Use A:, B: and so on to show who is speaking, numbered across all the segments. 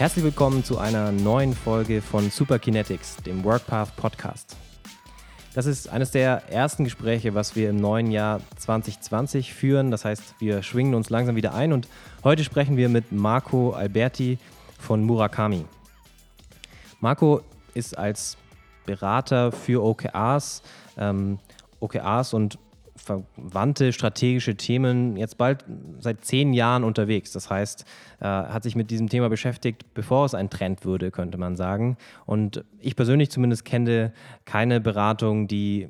A: Herzlich willkommen zu einer neuen Folge von Superkinetics, dem WorkPath Podcast. Das ist eines der ersten Gespräche, was wir im neuen Jahr 2020 führen. Das heißt, wir schwingen uns langsam wieder ein und heute sprechen wir mit Marco Alberti von Murakami. Marco ist als Berater für OKRs, ähm, OKRs und verwandte strategische Themen jetzt bald seit zehn Jahren unterwegs. Das heißt, äh, hat sich mit diesem Thema beschäftigt, bevor es ein Trend würde, könnte man sagen. Und ich persönlich zumindest kenne keine Beratung, die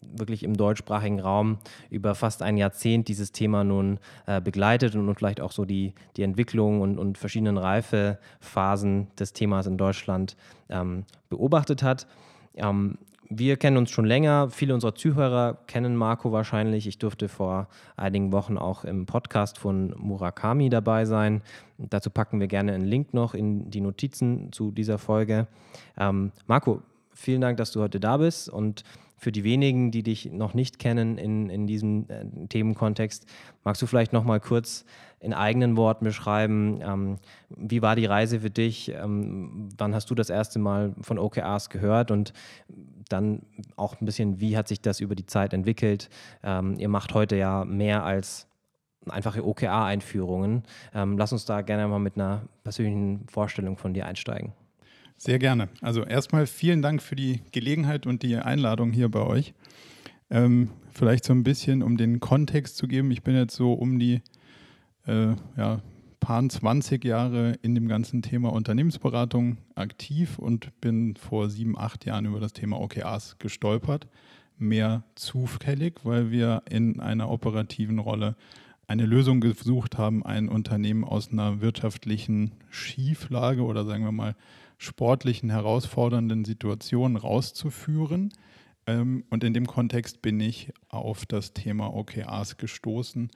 A: wirklich im deutschsprachigen Raum über fast ein Jahrzehnt dieses Thema nun äh, begleitet und, und, vielleicht auch so die, die Entwicklung und, und verschiedenen Reifephasen des Themas in Deutschland ähm, beobachtet hat. Ähm, wir kennen uns schon länger. Viele unserer Zuhörer kennen Marco wahrscheinlich. Ich durfte vor einigen Wochen auch im Podcast von Murakami dabei sein. Dazu packen wir gerne einen Link noch in die Notizen zu dieser Folge. Ähm, Marco, vielen Dank, dass du heute da bist und für die wenigen, die dich noch nicht kennen in, in diesem äh, Themenkontext, magst du vielleicht noch mal kurz in eigenen Worten beschreiben, ähm, wie war die Reise für dich? Ähm, wann hast du das erste Mal von OKRs gehört? Und dann auch ein bisschen, wie hat sich das über die Zeit entwickelt? Ähm, ihr macht heute ja mehr als einfache OKR-Einführungen. Ähm, lass uns da gerne mal mit einer persönlichen Vorstellung von dir einsteigen.
B: Sehr gerne. Also erstmal vielen Dank für die Gelegenheit und die Einladung hier bei euch. Ähm, vielleicht so ein bisschen, um den Kontext zu geben. Ich bin jetzt so um die äh, ja, paar 20 Jahre in dem ganzen Thema Unternehmensberatung aktiv und bin vor sieben, acht Jahren über das Thema OKRs gestolpert. Mehr zufällig, weil wir in einer operativen Rolle eine Lösung gesucht haben, ein Unternehmen aus einer wirtschaftlichen Schieflage oder sagen wir mal sportlichen herausfordernden Situationen rauszuführen. Ähm, und in dem Kontext bin ich auf das Thema OKRs gestoßen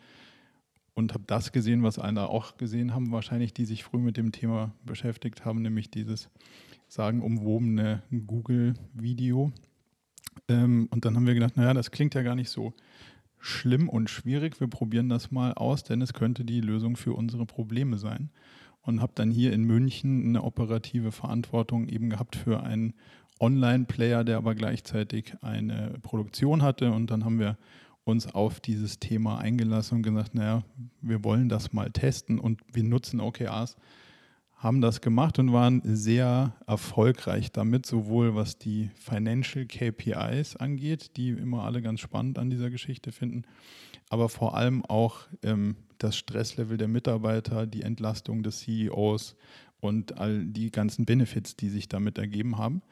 B: und habe das gesehen, was andere auch gesehen haben, wahrscheinlich, die sich früh mit dem Thema beschäftigt haben, nämlich dieses sagenumwobene Google-Video. Ähm, und dann haben wir gedacht, naja, das klingt ja gar nicht so schlimm und schwierig. Wir probieren das mal aus, denn es könnte die Lösung für unsere Probleme sein und habe dann hier in München eine operative Verantwortung eben gehabt für einen Online-Player, der aber gleichzeitig eine Produktion hatte. Und dann haben wir uns auf dieses Thema eingelassen und gesagt, naja, wir wollen das mal testen und wir nutzen OKRs, haben das gemacht und waren sehr erfolgreich damit, sowohl was die Financial KPIs angeht, die immer alle ganz spannend an dieser Geschichte finden, aber vor allem auch ähm, das Stresslevel der Mitarbeiter, die Entlastung des CEOs und all die ganzen Benefits, die sich damit ergeben haben.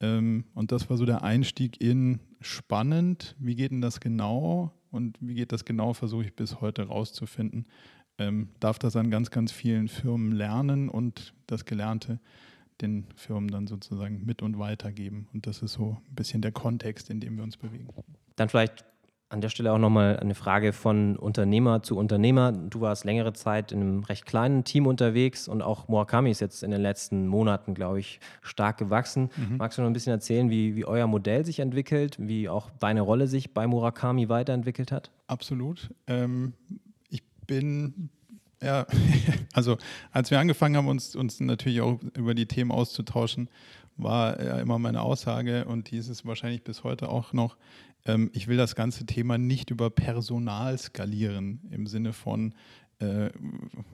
B: Ähm, und das war so der Einstieg in spannend. Wie geht denn das genau? Und wie geht das genau, versuche ich bis heute rauszufinden. Ähm, darf das an ganz, ganz vielen Firmen lernen und das Gelernte den Firmen dann sozusagen mit und weitergeben. Und das ist so ein bisschen der Kontext, in dem wir uns bewegen.
A: Dann vielleicht an der Stelle auch nochmal eine Frage von Unternehmer zu Unternehmer. Du warst längere Zeit in einem recht kleinen Team unterwegs und auch Murakami ist jetzt in den letzten Monaten, glaube ich, stark gewachsen. Mhm. Magst du noch ein bisschen erzählen, wie, wie euer Modell sich entwickelt, wie auch deine Rolle sich bei Murakami weiterentwickelt hat?
B: Absolut. Ähm, ich bin ja, also als wir angefangen haben, uns, uns natürlich auch über die Themen auszutauschen, war ja immer meine Aussage und die ist wahrscheinlich bis heute auch noch, ähm, ich will das ganze Thema nicht über Personal skalieren im Sinne von äh,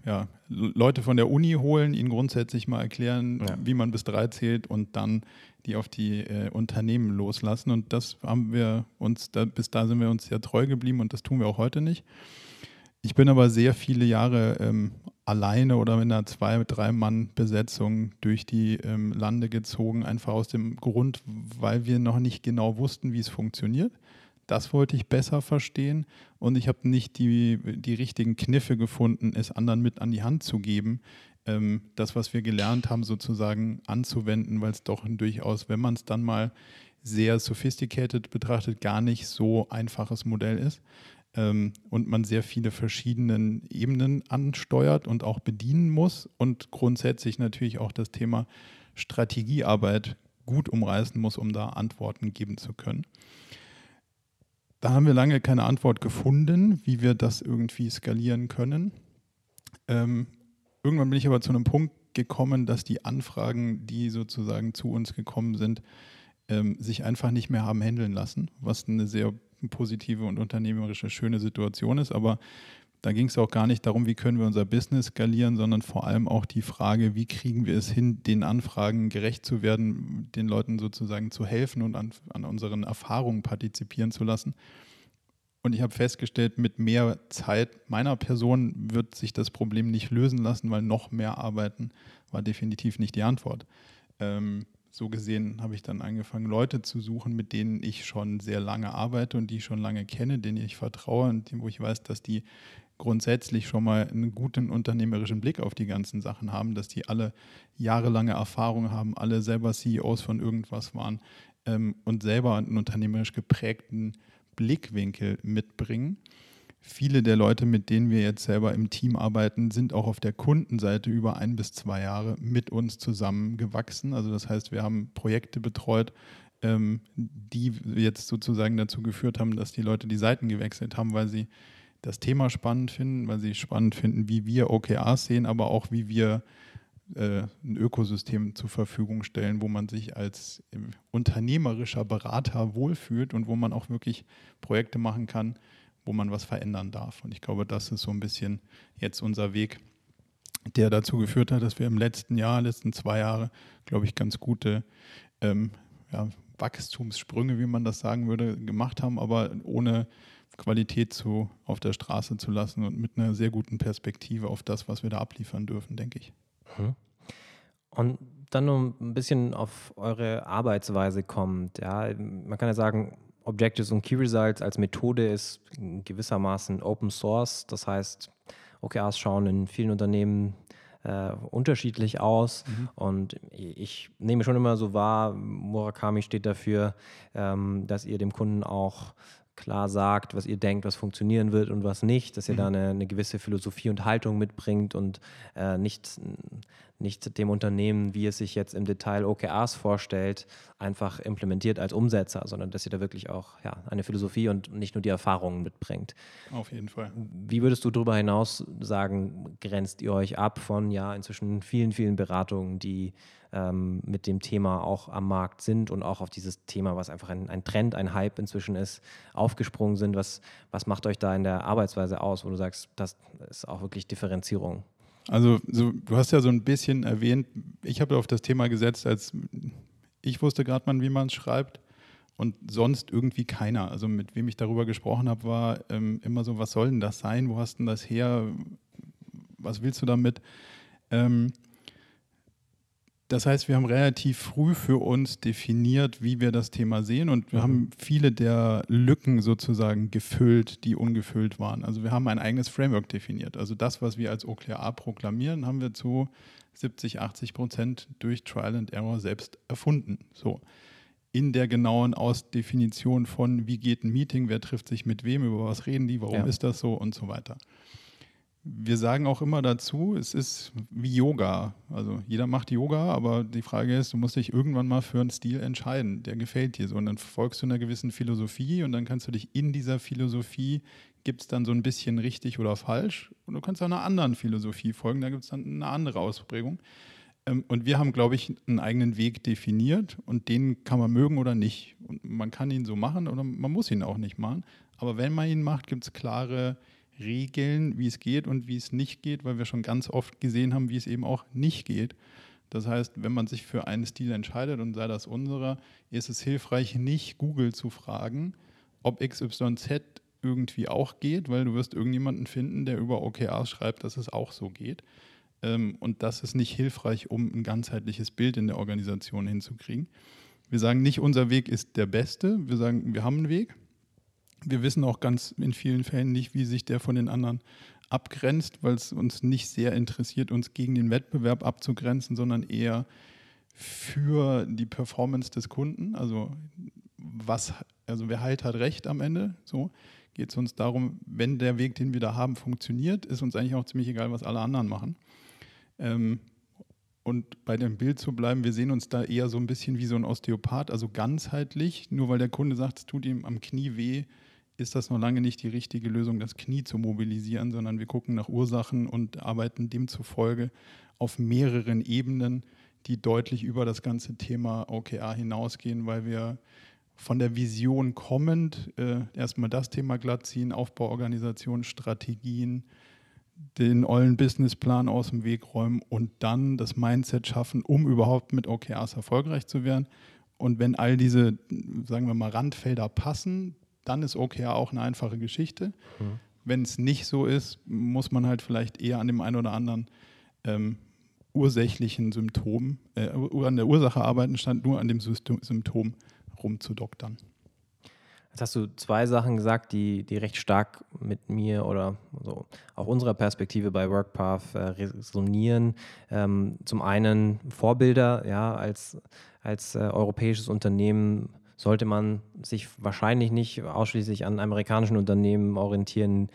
B: ja, Leute von der Uni holen, ihnen grundsätzlich mal erklären, ja. wie man bis drei zählt und dann die auf die äh, Unternehmen loslassen. Und das haben wir uns, da, bis da sind wir uns ja treu geblieben und das tun wir auch heute nicht. Ich bin aber sehr viele Jahre ähm, alleine oder mit einer zwei-, drei-Mann-Besetzung durch die ähm, Lande gezogen, einfach aus dem Grund, weil wir noch nicht genau wussten, wie es funktioniert. Das wollte ich besser verstehen und ich habe nicht die, die richtigen Kniffe gefunden, es anderen mit an die Hand zu geben, ähm, das, was wir gelernt haben, sozusagen anzuwenden, weil es doch durchaus, wenn man es dann mal sehr sophisticated betrachtet, gar nicht so einfaches Modell ist ähm, und man sehr viele verschiedene Ebenen ansteuert und auch bedienen muss und grundsätzlich natürlich auch das Thema Strategiearbeit gut umreißen muss, um da Antworten geben zu können. Da haben wir lange keine Antwort gefunden, wie wir das irgendwie skalieren können. Ähm, irgendwann bin ich aber zu einem Punkt gekommen, dass die Anfragen, die sozusagen zu uns gekommen sind, ähm, sich einfach nicht mehr haben handeln lassen, was eine sehr positive und unternehmerische schöne Situation ist. Aber da ging es auch gar nicht darum, wie können wir unser Business skalieren, sondern vor allem auch die Frage, wie kriegen wir es hin, den Anfragen gerecht zu werden, den Leuten sozusagen zu helfen und an, an unseren Erfahrungen partizipieren zu lassen. Und ich habe festgestellt, mit mehr Zeit meiner Person wird sich das Problem nicht lösen lassen, weil noch mehr arbeiten war definitiv nicht die Antwort. Ähm, so gesehen habe ich dann angefangen, Leute zu suchen, mit denen ich schon sehr lange arbeite und die ich schon lange kenne, denen ich vertraue und wo ich weiß, dass die grundsätzlich schon mal einen guten unternehmerischen Blick auf die ganzen Sachen haben, dass die alle jahrelange Erfahrung haben, alle selber CEOs von irgendwas waren ähm, und selber einen unternehmerisch geprägten Blickwinkel mitbringen. Viele der Leute, mit denen wir jetzt selber im Team arbeiten, sind auch auf der Kundenseite über ein bis zwei Jahre mit uns zusammengewachsen. Also das heißt, wir haben Projekte betreut, ähm, die jetzt sozusagen dazu geführt haben, dass die Leute die Seiten gewechselt haben, weil sie das Thema spannend finden, weil sie spannend finden, wie wir OKRs sehen, aber auch wie wir äh, ein Ökosystem zur Verfügung stellen, wo man sich als äh, unternehmerischer Berater wohlfühlt und wo man auch wirklich Projekte machen kann, wo man was verändern darf. Und ich glaube, das ist so ein bisschen jetzt unser Weg, der dazu geführt hat, dass wir im letzten Jahr, letzten zwei Jahre, glaube ich, ganz gute ähm, ja, Wachstumssprünge, wie man das sagen würde, gemacht haben, aber ohne Qualität zu, auf der Straße zu lassen und mit einer sehr guten Perspektive auf das, was wir da abliefern dürfen, denke ich. Mhm.
A: Und dann noch ein bisschen auf eure Arbeitsweise kommt. Ja, man kann ja sagen, Objectives und Key Results als Methode ist gewissermaßen Open Source. Das heißt, OKRs schauen in vielen Unternehmen äh, unterschiedlich aus. Mhm. Und ich nehme schon immer so wahr, Murakami steht dafür, ähm, dass ihr dem Kunden auch klar sagt, was ihr denkt, was funktionieren wird und was nicht, dass ihr mhm. da eine, eine, gewisse Philosophie und Haltung mitbringt und äh, nicht, nicht dem Unternehmen, wie es sich jetzt im Detail OKRs vorstellt, einfach implementiert als Umsetzer, sondern dass ihr da wirklich auch ja, eine Philosophie und nicht nur die Erfahrungen mitbringt.
B: Auf jeden Fall.
A: Wie würdest du darüber hinaus sagen, grenzt ihr euch ab von ja inzwischen vielen, vielen Beratungen, die ähm, mit dem Thema auch am Markt sind und auch auf dieses Thema, was einfach ein, ein Trend, ein Hype inzwischen ist, aufgesprungen sind. Was, was macht euch da in der Arbeitsweise aus, wo du sagst, das ist auch wirklich Differenzierung?
B: Also so, du hast ja so ein bisschen erwähnt, ich habe auf das Thema gesetzt, als ich wusste gerade mal, wie man es schreibt und sonst irgendwie keiner. Also mit wem ich darüber gesprochen habe, war ähm, immer so, was soll denn das sein? Wo hast denn das her? Was willst du damit? Ähm, das heißt, wir haben relativ früh für uns definiert, wie wir das Thema sehen und wir mhm. haben viele der Lücken sozusagen gefüllt, die ungefüllt waren. Also wir haben ein eigenes Framework definiert. Also das, was wir als OKR proklamieren, haben wir zu 70, 80 Prozent durch Trial and Error selbst erfunden. So. In der genauen Ausdefinition von, wie geht ein Meeting, wer trifft sich mit wem, über was reden die, warum ja. ist das so und so weiter wir sagen auch immer dazu, es ist wie Yoga. Also jeder macht Yoga, aber die Frage ist, du musst dich irgendwann mal für einen Stil entscheiden, der gefällt dir so. Und dann folgst du einer gewissen Philosophie und dann kannst du dich in dieser Philosophie, gibt es dann so ein bisschen richtig oder falsch. Und du kannst auch einer anderen Philosophie folgen, da gibt es dann eine andere Ausprägung. Ähm, und wir haben, glaube ich, einen eigenen Weg definiert und den kann man mögen oder nicht. Und man kann ihn so machen oder man muss ihn auch nicht machen. Aber wenn man ihn macht, gibt es klare Regeln, wie es geht und wie es nicht geht, weil wir schon ganz oft gesehen haben, wie es eben auch nicht geht. Das heißt, wenn man sich für einen Stil entscheidet und sei das unserer, ist es hilfreich, nicht Google zu fragen, ob XYZ irgendwie auch geht, weil du wirst irgendjemanden finden, der über OKRs schreibt, dass es auch so geht. Ähm, und das ist nicht hilfreich, um ein ganzheitliches Bild in der Organisation hinzukriegen. Wir sagen nicht, unser Weg ist der beste. Wir sagen, wir haben einen Weg wir wissen auch ganz in vielen Fällen nicht, wie sich der von den anderen abgrenzt, weil es uns nicht sehr interessiert, uns gegen den Wettbewerb abzugrenzen, sondern eher für die Performance des Kunden. Also was, also wer halt hat recht am Ende. So geht es uns darum, wenn der Weg, den wir da haben, funktioniert, ist uns eigentlich auch ziemlich egal, was alle anderen machen. Ähm, und bei dem Bild zu bleiben, wir sehen uns da eher so ein bisschen wie so ein Osteopath, also ganzheitlich. Nur weil der Kunde sagt, es tut ihm am Knie weh, ist das noch lange nicht die richtige Lösung, das Knie zu mobilisieren, sondern wir gucken nach Ursachen und arbeiten demzufolge auf mehreren Ebenen, die deutlich über das ganze Thema OKR hinausgehen, weil wir von der Vision kommend äh, erstmal das Thema glatt ziehen, Aufbauorganisation, Strategien, den ollen Businessplan aus dem Weg räumen und dann das Mindset schaffen, um überhaupt mit OKRs erfolgreich zu werden. Und wenn all diese, sagen wir mal, Randfelder passen, dann ist OKR auch eine einfache Geschichte. Mhm. Wenn es nicht so ist, muss man halt vielleicht eher an dem einen oder anderen ähm, ursächlichen Symptom, äh, an der Ursache arbeiten, statt nur an dem Symptom rumzudoktern.
A: Jetzt hast du zwei Sachen gesagt, die, die recht stark mit mir oder so auch unserer Perspektive bei WorkPath äh, resonieren. Ähm, zum einen Vorbilder, ja, als, als äh, europäisches Unternehmen sollte man sich wahrscheinlich nicht ausschließlich an amerikanischen Unternehmen orientieren,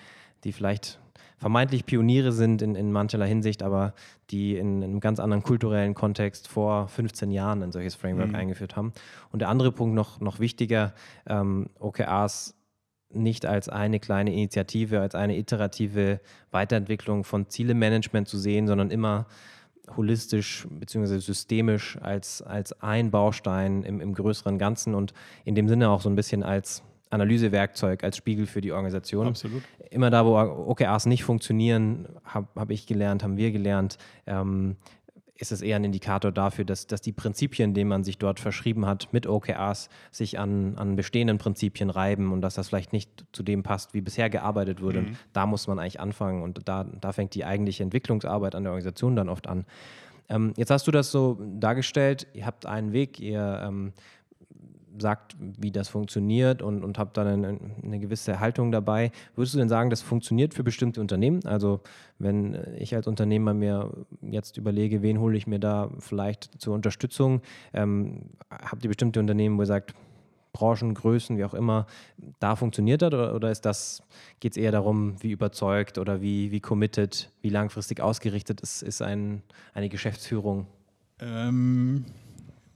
A: die vielleicht vermeintlich Pioniere sind in, in mancherlei Hinsicht, aber die in, in, einem ganz anderen kulturellen Kontext vor 15 Jahren ein solches Framework mhm. eingeführt haben. Und der andere Punkt noch, noch wichtiger, ähm, OKRs nicht als eine kleine Initiative, als eine iterative Weiterentwicklung von Zielemanagement zu sehen, sondern immer holistisch bzw. systemisch als, als ein Baustein im, im größeren Ganzen und in dem Sinne auch so ein bisschen als Analysewerkzeug, als Spiegel für die Organisation.
B: Absolut.
A: Immer da, wo OKRs nicht funktionieren, habe hab ich gelernt, haben wir gelernt, ähm, ist es eher ein Indikator dafür, dass, dass die Prinzipien, denen man sich dort verschrieben hat, mit OKRs sich an, an bestehenden Prinzipien reiben und dass das vielleicht nicht zu dem passt, wie bisher gearbeitet wurde. Mhm. da muss man eigentlich anfangen und da, da fängt die eigentliche Entwicklungsarbeit an der Organisation dann oft an. Ähm, jetzt hast du das so dargestellt, ihr habt einen Weg, ihr ähm, sagt, wie das funktioniert und, und habe dann eine, eine, gewisse Haltung dabei. Würdest du denn sagen, das funktioniert für bestimmte Unternehmen? Also wenn ich als Unternehmer mir jetzt überlege, wen hole ich mir da vielleicht zur Unterstützung, ähm, habt ihr bestimmte Unternehmen, wo ihr sagt, Branchen, Größen, wie auch immer, da funktioniert das oder, oder ist das, geht es eher darum, wie überzeugt oder wie, wie committed, wie langfristig ausgerichtet ist, ist ein, eine Geschäftsführung?
B: Ähm,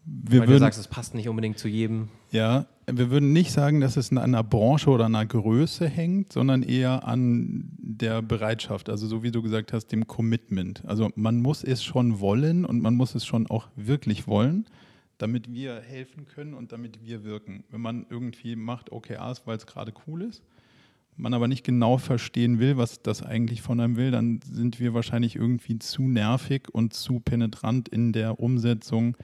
A: wir Weil würden, du sagst, es passt nicht unbedingt zu jedem.
B: Ja, wir würden nicht sagen, dass es an einer Branche oder einer Größe hängt, sondern eher an der Bereitschaft, also so wie du gesagt hast, dem Commitment. Also man muss es schon wollen und man muss es schon auch wirklich wollen, damit wir helfen können und damit wir wirken. Wenn man irgendwie macht OKRs, weil es gerade cool ist, man aber nicht genau verstehen will, was das eigentlich von einem will, dann sind wir wahrscheinlich irgendwie zu nervig und zu penetrant in der Umsetzung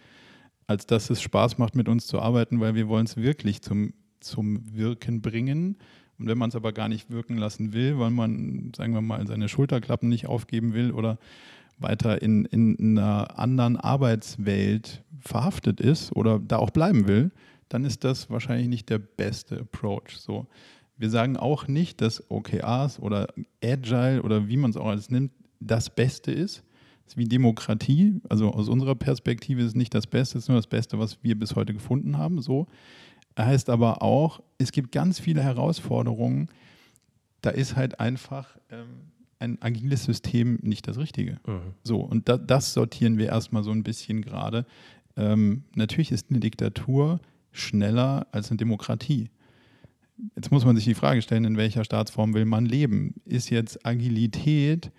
B: als dass es Spaß macht, mit uns zu arbeiten, weil wir wollen es wirklich zum, zum Wirken bringen. Und wenn man es aber gar nicht wirken lassen will, weil man, sagen wir mal, seine Schulterklappen nicht aufgeben will oder weiter in, in einer anderen Arbeitswelt verhaftet ist oder da auch bleiben will, dann ist das wahrscheinlich nicht der beste Approach. So. Wir sagen auch nicht, dass OKRs oder Agile oder wie man es auch alles nimmt, das Beste ist ist wie Demokratie. Also aus unserer Perspektive ist es nicht das Beste, es ist nur das Beste, was wir bis heute gefunden haben. So. Heißt aber auch, es gibt ganz viele Herausforderungen. Da ist halt einfach ähm, ein agiles System nicht das Richtige. Mhm. So, und da, das sortieren wir erstmal so ein bisschen gerade. Ähm, natürlich ist eine Diktatur schneller als eine Demokratie. Jetzt muss man sich die Frage stellen, in welcher Staatsform will man leben? Ist jetzt Agilität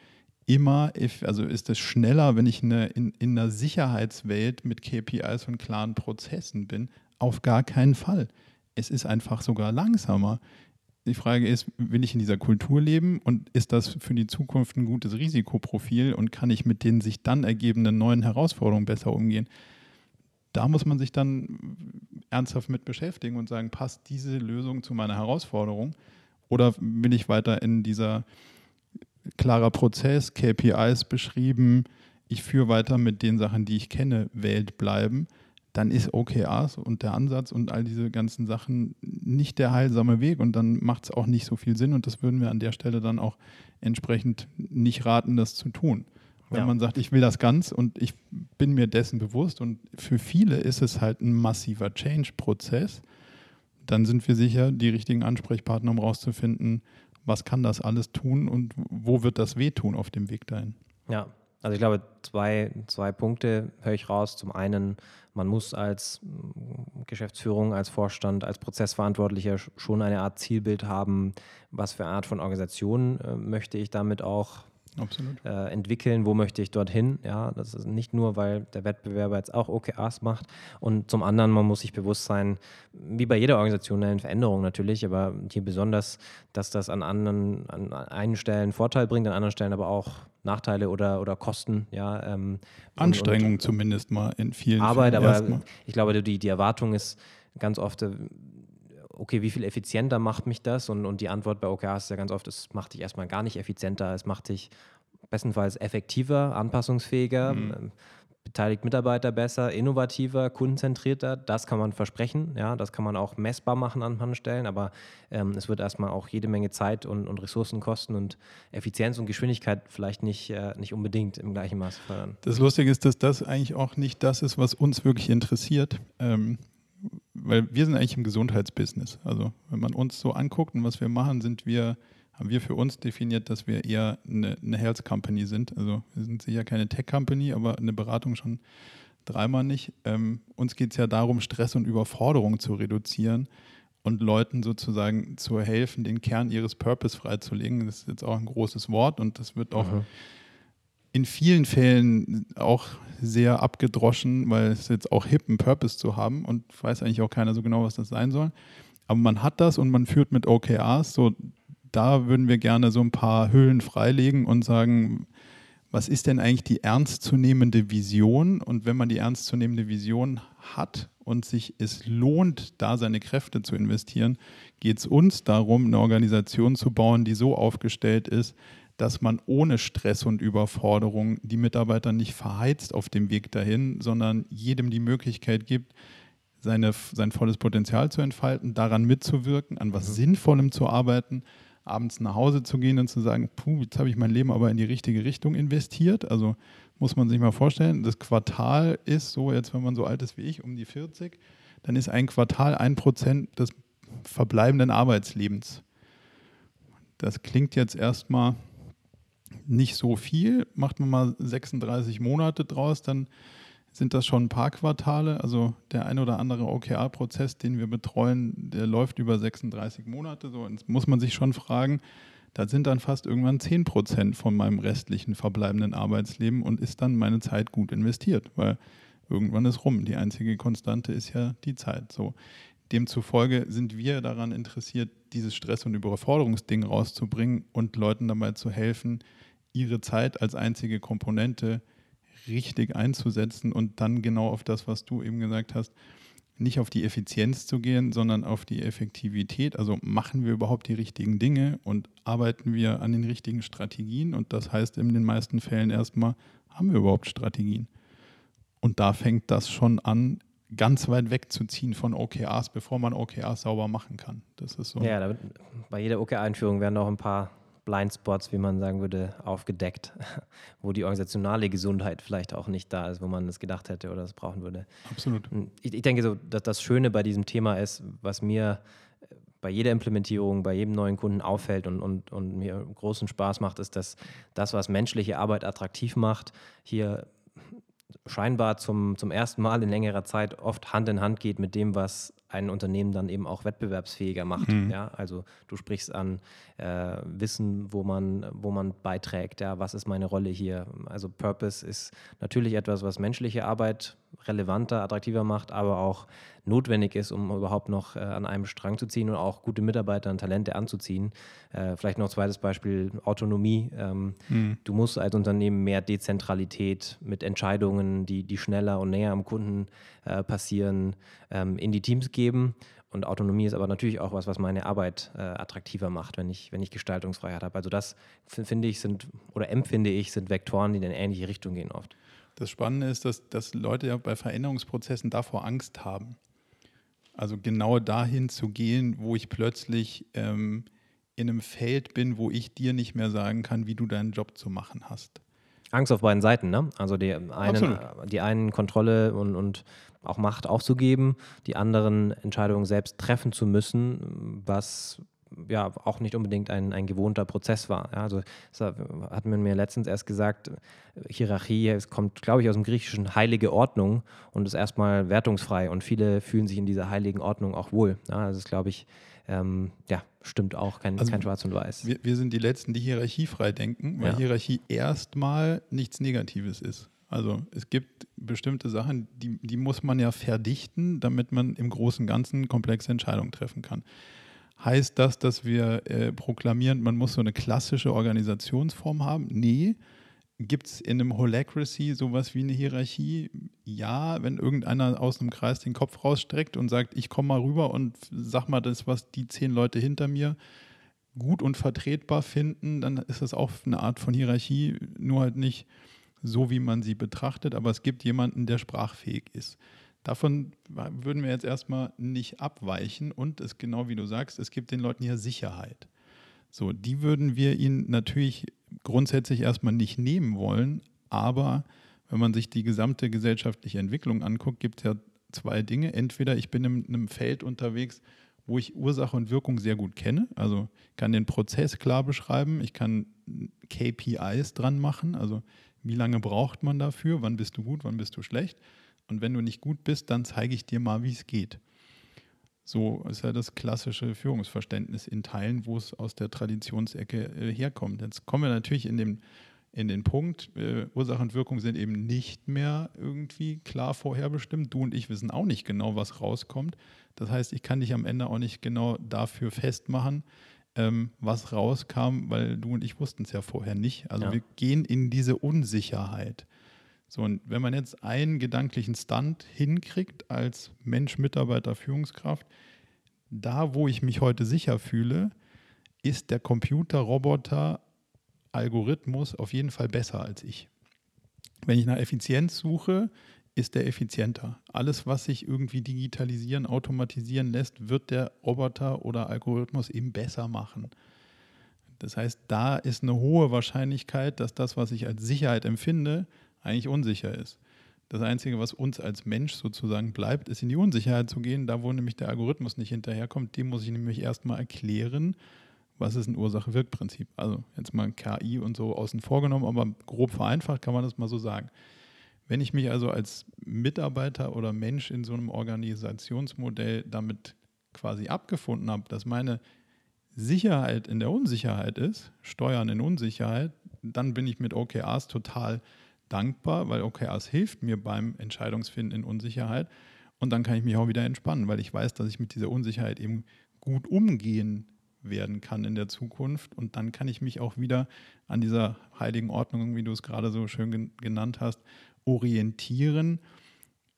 B: immer, also ist es schneller, wenn ich eine, in, in einer Sicherheitswelt mit KPIs und klaren Prozessen bin? Auf gar keinen Fall. Es ist einfach sogar langsamer. Die Frage ist, will ich in dieser Kultur leben und ist das für die Zukunft ein gutes Risikoprofil und kann ich mit den sich dann ergebenden neuen Herausforderungen besser umgehen? Da muss man sich dann ernsthaft mit beschäftigen und sagen, passt diese Lösung zu meiner Herausforderung oder will ich weiter in dieser klarer Prozess, KPIs beschrieben, ich führe weiter mit den Sachen, die ich kenne, Welt bleiben, dann ist OKRs und der Ansatz und all diese ganzen Sachen nicht der heilsame Weg und dann macht es auch nicht so viel Sinn und das würden wir an der Stelle dann auch entsprechend nicht raten, das zu tun. Wenn ja. man sagt, ich will das ganz und ich bin mir dessen bewusst und für viele ist es halt ein massiver Change-Prozess, dann sind wir sicher die richtigen Ansprechpartner, um rauszufinden, was kann das alles tun und wo wird das wehtun auf dem Weg dahin?
A: Ja, Also ich glaube, zwei, zwei Punkte höre ich raus. Zum einen, man muss als Geschäftsführung, als Vorstand, als Prozessverantwortlicher schon eine Art Zielbild haben, was für eine Art von Organisation äh, möchte ich damit auch äh, entwickeln, wo möchte ich dorthin. Ja, das ist nicht nur, weil der Wettbewerber jetzt auch OKRs macht. Und zum anderen, man muss sich bewusst sein, wie bei jeder Organisation eine Veränderung natürlich, aber hier besonders, dass das an anderen, an einen Stellen Vorteil bringt, an anderen Stellen aber auch Nachteile oder, oder Kosten. Ja, ähm,
B: Anstrengung und, und, zumindest mal in vielen
A: Arbeit, aber ich glaube, die, die Erwartung ist ganz oft, äh, okay, wie viel effizienter macht mich das? Und, und die Antwort bei OKRs ist ja ganz oft, es macht dich erstmal gar nicht effizienter, es macht dich bestenfalls effektiver, anpassungsfähiger, mhm. Ähm, beteiligt Mitarbeiter besser, innovativer, kundenzentrierter. Das kann man versprechen, ja, das kann man auch messbar machen an manchen Stellen, aber ähm, es wird erstmal auch jede Menge Zeit und, und Ressourcen kosten und Effizienz und Geschwindigkeit vielleicht nicht, äh, nicht unbedingt im gleichen Maß fördern.
B: Das Lustige ist, dass das eigentlich auch nicht das ist, was uns wirklich interessiert. Ähm, weil wir sind eigentlich im Gesundheitsbusiness. Also wenn man uns so anguckt und was wir machen, sind wir, haben wir für uns definiert, dass wir eher eine, eine Health Company sind. Also wir sind sicher keine Tech Company, aber eine Beratung schon dreimal nicht. Ähm, uns geht es ja darum, Stress und Überforderung zu reduzieren und Leuten sozusagen zu helfen, den Kern ihres Purpose freizulegen. Das ist jetzt auch ein großes Wort und das wird auch mhm in vielen Fällen auch sehr abgedroschen, weil es jetzt auch hip, einen Purpose zu haben und weiß eigentlich auch keiner so genau, was das sein soll. Aber man hat das und man führt mit OKRs. So, da würden wir gerne so ein paar Hüllen freilegen und sagen, was ist denn eigentlich die ernstzunehmende Vision? Und wenn man die ernstzunehmende Vision hat und sich es lohnt, da seine Kräfte zu investieren, geht es uns darum, eine Organisation zu bauen, die so aufgestellt ist, dass man ohne Stress und Überforderung die Mitarbeiter nicht verheizt auf dem Weg dahin, sondern jedem die Möglichkeit gibt, seine, sein volles Potenzial zu entfalten, daran mitzuwirken, an was. Sinnvollem zu arbeiten, abends nach Hause zu gehen und zu sagen, puh, jetzt habe ich mein Leben aber in die richtige Richtung investiert. Also muss man sich mal vorstellen, das Quartal ist so, jetzt wenn man so alt ist wie ich, um die 40, dann ist ein Quartal ein Prozent des verbleibenden Arbeitslebens. Das klingt jetzt erstmal nicht so viel. Macht man mal 36 Monate draus, dann sind das schon ein paar Quartale. Also der ein oder andere OKR-Prozess, den wir betreuen, der läuft über 36 Monate. So jetzt muss man sich schon fragen, da sind dann fast irgendwann 10 Prozent von meinem restlichen verbleibenden Arbeitsleben und ist dann meine Zeit gut investiert, weil irgendwann ist rum. Die einzige Konstante ist ja die Zeit. So. Demzufolge sind wir daran interessiert, dieses Stress- und Überforderungsding rauszubringen und Leuten dabei zu helfen, ihre Zeit als einzige Komponente richtig einzusetzen und dann genau auf das, was du eben gesagt hast, nicht auf die Effizienz zu gehen, sondern auf die Effektivität. Also machen wir überhaupt die richtigen Dinge und arbeiten wir an den richtigen Strategien? Und das heißt in den meisten Fällen erstmal, haben wir überhaupt Strategien? Und da fängt das schon an, ganz weit wegzuziehen von OKRs, bevor man OKRs sauber machen kann. Das ist so.
A: Ja, bei jeder OKR-Einführung werden auch ein paar Blindspots, wie man sagen würde, aufgedeckt, wo die organisationale Gesundheit vielleicht auch nicht da ist, wo man es gedacht hätte oder es brauchen würde.
B: Absolut.
A: Ich, ich denke so, dass das Schöne bei diesem Thema ist, was mir äh, bei jeder Implementierung, bei jedem neuen Kunden auffällt und, und, und mir großen Spaß macht, ist, dass das, was menschliche Arbeit attraktiv macht, hier scheinbar zum, zum ersten Mal in längerer Zeit oft Hand in Hand geht mit dem, was ein Unternehmen dann eben auch wettbewerbsfähiger macht. Mhm. Ja? Also du sprichst an äh, Wissen, wo man, wo man beiträgt, ja, was ist meine Rolle hier. Also Purpose ist natürlich etwas, was menschliche Arbeit relevanter, attraktiver macht, aber auch notwendig ist, um überhaupt noch äh, an einem Strang zu ziehen und auch gute Mitarbeiter und Talente anzuziehen. Äh, vielleicht noch ein zweites Beispiel, Autonomie. Ähm, mhm. Du musst als Unternehmen mehr Dezentralität mit Entscheidungen, die, die schneller und näher am Kunden äh, passieren, ähm, in die Teams geben. Und Autonomie ist aber natürlich auch was, was meine Arbeit äh, attraktiver macht, wenn ich, wenn ich Gestaltungsfreiheit habe. Also das finde ich sind oder empfinde ich sind Vektoren, die in eine ähnliche Richtung gehen oft.
B: Das Spannende ist, dass, dass Leute ja bei Veränderungsprozessen davor Angst haben. Also genau dahin zu gehen, wo ich plötzlich ähm, in einem Feld bin, wo ich dir nicht mehr sagen kann, wie du deinen Job zu machen hast.
A: Angst auf beiden Seiten, ne? Also die einen, die einen Kontrolle und, und auch Macht aufzugeben, die anderen Entscheidungen selbst treffen zu müssen, was ja auch nicht unbedingt ein, ein gewohnter Prozess war. Ja, also hat man mir letztens erst gesagt, Hierarchie, es kommt, glaube ich, aus dem Griechischen heilige Ordnung und ist erstmal wertungsfrei und viele fühlen sich in dieser heiligen Ordnung auch wohl. Ja, das ist, glaube ich, ähm, ja, stimmt auch, kein, also kein Schwarz und Weiß.
B: Wir, wir, sind die Letzten, die hierarchiefrei denken, weil ja. Hierarchie erstmal nichts Negatives ist. Also es gibt bestimmte Sachen, die, die muss man ja verdichten, damit man im Großen und Ganzen komplexe Entscheidungen treffen kann. Heißt das, dass wir äh, proklamieren, man muss so eine klassische Organisationsform haben? Nee. Gibt es in einem Holacracy sowas wie eine Hierarchie? Ja, wenn irgendeiner aus einem Kreis den Kopf rausstreckt und sagt, ich komme mal rüber und sag mal das, was die zehn Leute hinter mir gut und vertretbar finden, dann ist das auch eine Art von Hierarchie, nur halt nicht so, wie man sie betrachtet, aber es gibt jemanden, der sprachfähig ist. Davon würden wir jetzt erstmal nicht abweichen und es genau wie du sagst, es gibt den Leuten hier Sicherheit. So, die würden wir ihnen natürlich grundsätzlich erstmal nicht nehmen wollen, aber wenn man sich die gesamte gesellschaftliche Entwicklung anguckt, gibt es ja zwei Dinge. Entweder ich bin in einem Feld unterwegs, wo ich Ursache und Wirkung sehr gut kenne, also kann den Prozess klar beschreiben, ich kann KPIs dran machen, also wie lange braucht man dafür? Wann bist du gut? Wann bist du schlecht? Und wenn du nicht gut bist, dann zeige ich dir mal, wie es geht. So ist ja das klassische Führungsverständnis in Teilen, wo es aus der Traditionsecke äh, herkommt. Jetzt kommen wir natürlich in den, in den Punkt, äh, Ursache und Wirkung sind eben nicht mehr irgendwie klar vorherbestimmt. Du und ich wissen auch nicht genau, was rauskommt. Das heißt, ich kann dich am Ende auch nicht genau dafür festmachen, ähm, was rauskam, weil du und ich wussten es ja vorher nicht. Also ja. wir gehen in diese Unsicherheit. So, und wenn man jetzt einen gedanklichen Stunt hinkriegt als Mensch, Mitarbeiter, Führungskraft, da, wo ich mich heute sicher fühle, ist der Computer, Roboter, Algorithmus auf jeden Fall besser als ich. Wenn ich nach Effizienz suche, ist der effizienter. Alles, was sich irgendwie digitalisieren, automatisieren lässt, wird der Roboter oder Algorithmus eben besser machen. Das heißt, da ist eine hohe Wahrscheinlichkeit, dass das, was ich als Sicherheit empfinde, eigentlich unsicher ist. Das Einzige, was uns als Mensch sozusagen bleibt, ist in die Unsicherheit zu gehen. Da, wo nämlich der Algorithmus nicht hinterherkommt, dem muss ich nämlich erstmal erklären, was ist ein Ursache-Wirk-Prinzip. Also jetzt mal KI und so außen vor genommen, aber grob vereinfacht kann man das mal so sagen. Wenn ich mich also als Mitarbeiter oder Mensch in so einem Organisationsmodell damit quasi abgefunden habe, dass meine Sicherheit in der Unsicherheit ist, Steuern in Unsicherheit, dann bin ich mit OKRs total dankbar, weil OKRs hilft mir beim Entscheidungsfinden in Unsicherheit. Und dann kann ich mich auch wieder entspannen, weil ich weiß, dass ich mit dieser Unsicherheit eben gut umgehen werden kann in der Zukunft. Und dann kann ich mich auch wieder an dieser heiligen Ordnung, wie du es gerade so schön genannt hast, orientieren,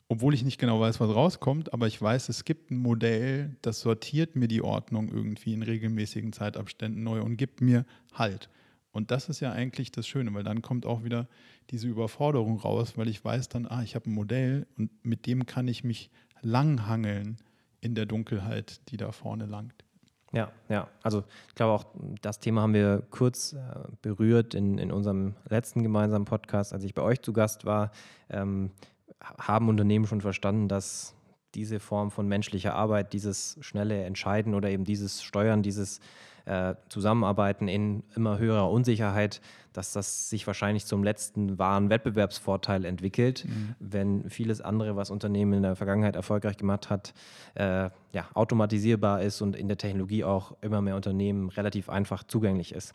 B: obwohl ich nicht genau weiß, was rauskommt, aber ich weiß, es gibt ein Modell, das sortiert mir die Ordnung irgendwie in regelmäßigen Zeitabständen neu und gibt mir Halt. Und das ist ja eigentlich das Schöne, weil dann kommt auch wieder diese Überforderung raus, weil ich weiß dann, ah, ich habe ein Modell und mit dem kann ich mich langhangeln in der Dunkelheit, die da vorne langt.
A: Ja, ja. Also ich glaube auch, das Thema haben wir kurz äh, berührt in, in unserem letzten gemeinsamen Podcast, als ich bei euch zu Gast war. Ähm, haben Unternehmen schon verstanden, dass diese Form von menschlicher Arbeit, dieses schnelle Entscheiden oder eben dieses Steuern, dieses äh, Zusammenarbeiten in immer höherer Unsicherheit, dass das sich wahrscheinlich zum letzten wahren Wettbewerbsvorteil entwickelt, mhm. wenn vieles andere, was Unternehmen in der Vergangenheit erfolgreich gemacht hat, äh, ja, automatisierbar ist und in der Technologie auch immer mehr Unternehmen relativ einfach zugänglich ist.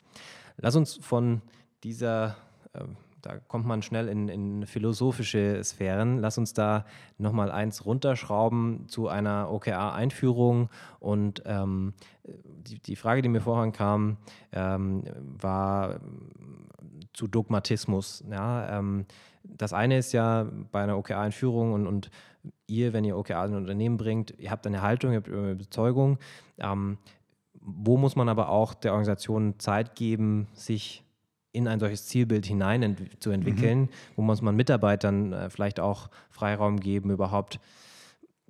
A: Lass uns von dieser äh, da kommt man schnell in, in philosophische Sphären. Lass uns da nochmal eins runterschrauben zu einer OKR-Einführung. Und ähm, die, die, Frage, die mir vorhin kam, ähm, war zu Dogmatismus. Ja, ähm, das eine ist ja bei einer OKR-Einführung und, und ihr, wenn ihr OKR in ein Unternehmen bringt, ihr habt eine Haltung, ihr habt eine Überzeugung. Ähm, wo muss man aber auch der Organisation Zeit geben, sich in ein solches Zielbild hinein ent zu entwickeln, mhm. wo muss man Mitarbeitern äh, vielleicht auch Freiraum geben, überhaupt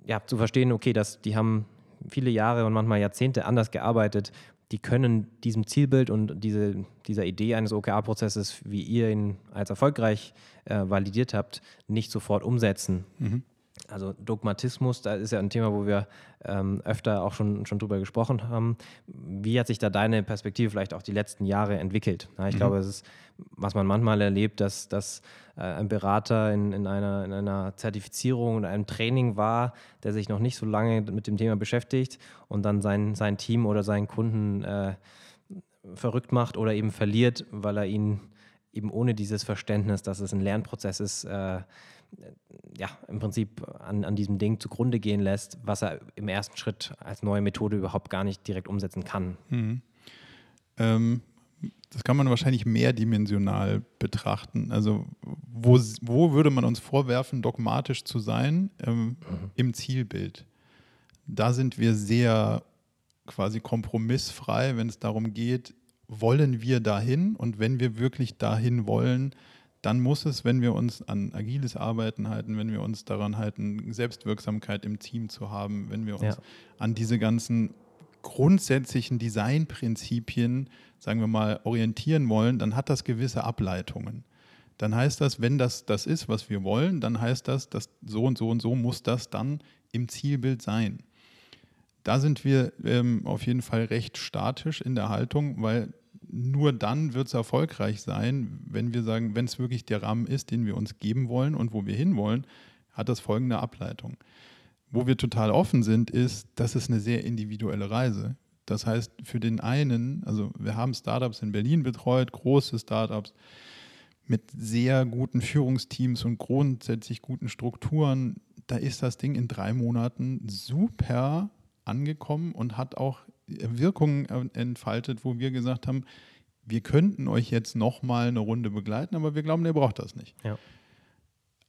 A: ja, zu verstehen, okay, dass die haben viele Jahre und manchmal Jahrzehnte anders gearbeitet, die können diesem Zielbild und diese, dieser Idee eines OKR-Prozesses, wie ihr ihn als erfolgreich äh, validiert habt, nicht sofort umsetzen. Mhm. Also Dogmatismus, da ist ja ein Thema, wo wir ähm, öfter auch schon, schon drüber gesprochen haben. Wie hat sich da deine Perspektive vielleicht auch die letzten Jahre entwickelt? Ja, ich mhm. glaube, es ist, was man manchmal erlebt, dass, dass äh, ein Berater in, in, einer, in einer Zertifizierung und einem Training war, der sich noch nicht so lange mit dem Thema beschäftigt und dann sein, sein Team oder seinen Kunden äh, verrückt macht oder eben verliert, weil er ihn eben ohne dieses Verständnis, dass es ein Lernprozess ist, äh, ja, im Prinzip an, an diesem Ding zugrunde gehen lässt, was er im ersten Schritt als neue Methode überhaupt gar nicht direkt umsetzen kann. Mhm.
B: Ähm, das kann man wahrscheinlich mehrdimensional betrachten. Also wo, wo würde man uns vorwerfen, dogmatisch zu sein? Ähm, mhm. Im Zielbild. Da sind wir sehr quasi kompromissfrei, wenn es darum geht, wollen wir dahin und wenn wir wirklich dahin wollen, dann muss es, wenn wir uns an agiles Arbeiten halten, wenn wir uns daran halten, Selbstwirksamkeit im Team zu haben, wenn wir uns ja. an diese ganzen grundsätzlichen Designprinzipien, sagen wir mal, orientieren wollen, dann hat das gewisse Ableitungen. Dann heißt das, wenn das das ist, was wir wollen, dann heißt das, dass so und so und so muss das dann im Zielbild sein. Da sind wir ähm, auf jeden Fall recht statisch in der Haltung, weil nur dann wird es erfolgreich sein, wenn wir sagen, wenn es wirklich der Rahmen ist, den wir uns geben wollen und wo wir hinwollen, hat das folgende Ableitung. Wo wir total offen sind, ist, das ist eine sehr individuelle Reise. Das heißt, für den einen, also wir haben Startups in Berlin betreut, große Startups mit sehr guten Führungsteams und grundsätzlich guten Strukturen, da ist das Ding in drei Monaten super angekommen und hat auch Wirkungen entfaltet, wo wir gesagt haben, wir könnten euch jetzt noch mal eine Runde begleiten, aber wir glauben, ihr braucht das nicht. Ja.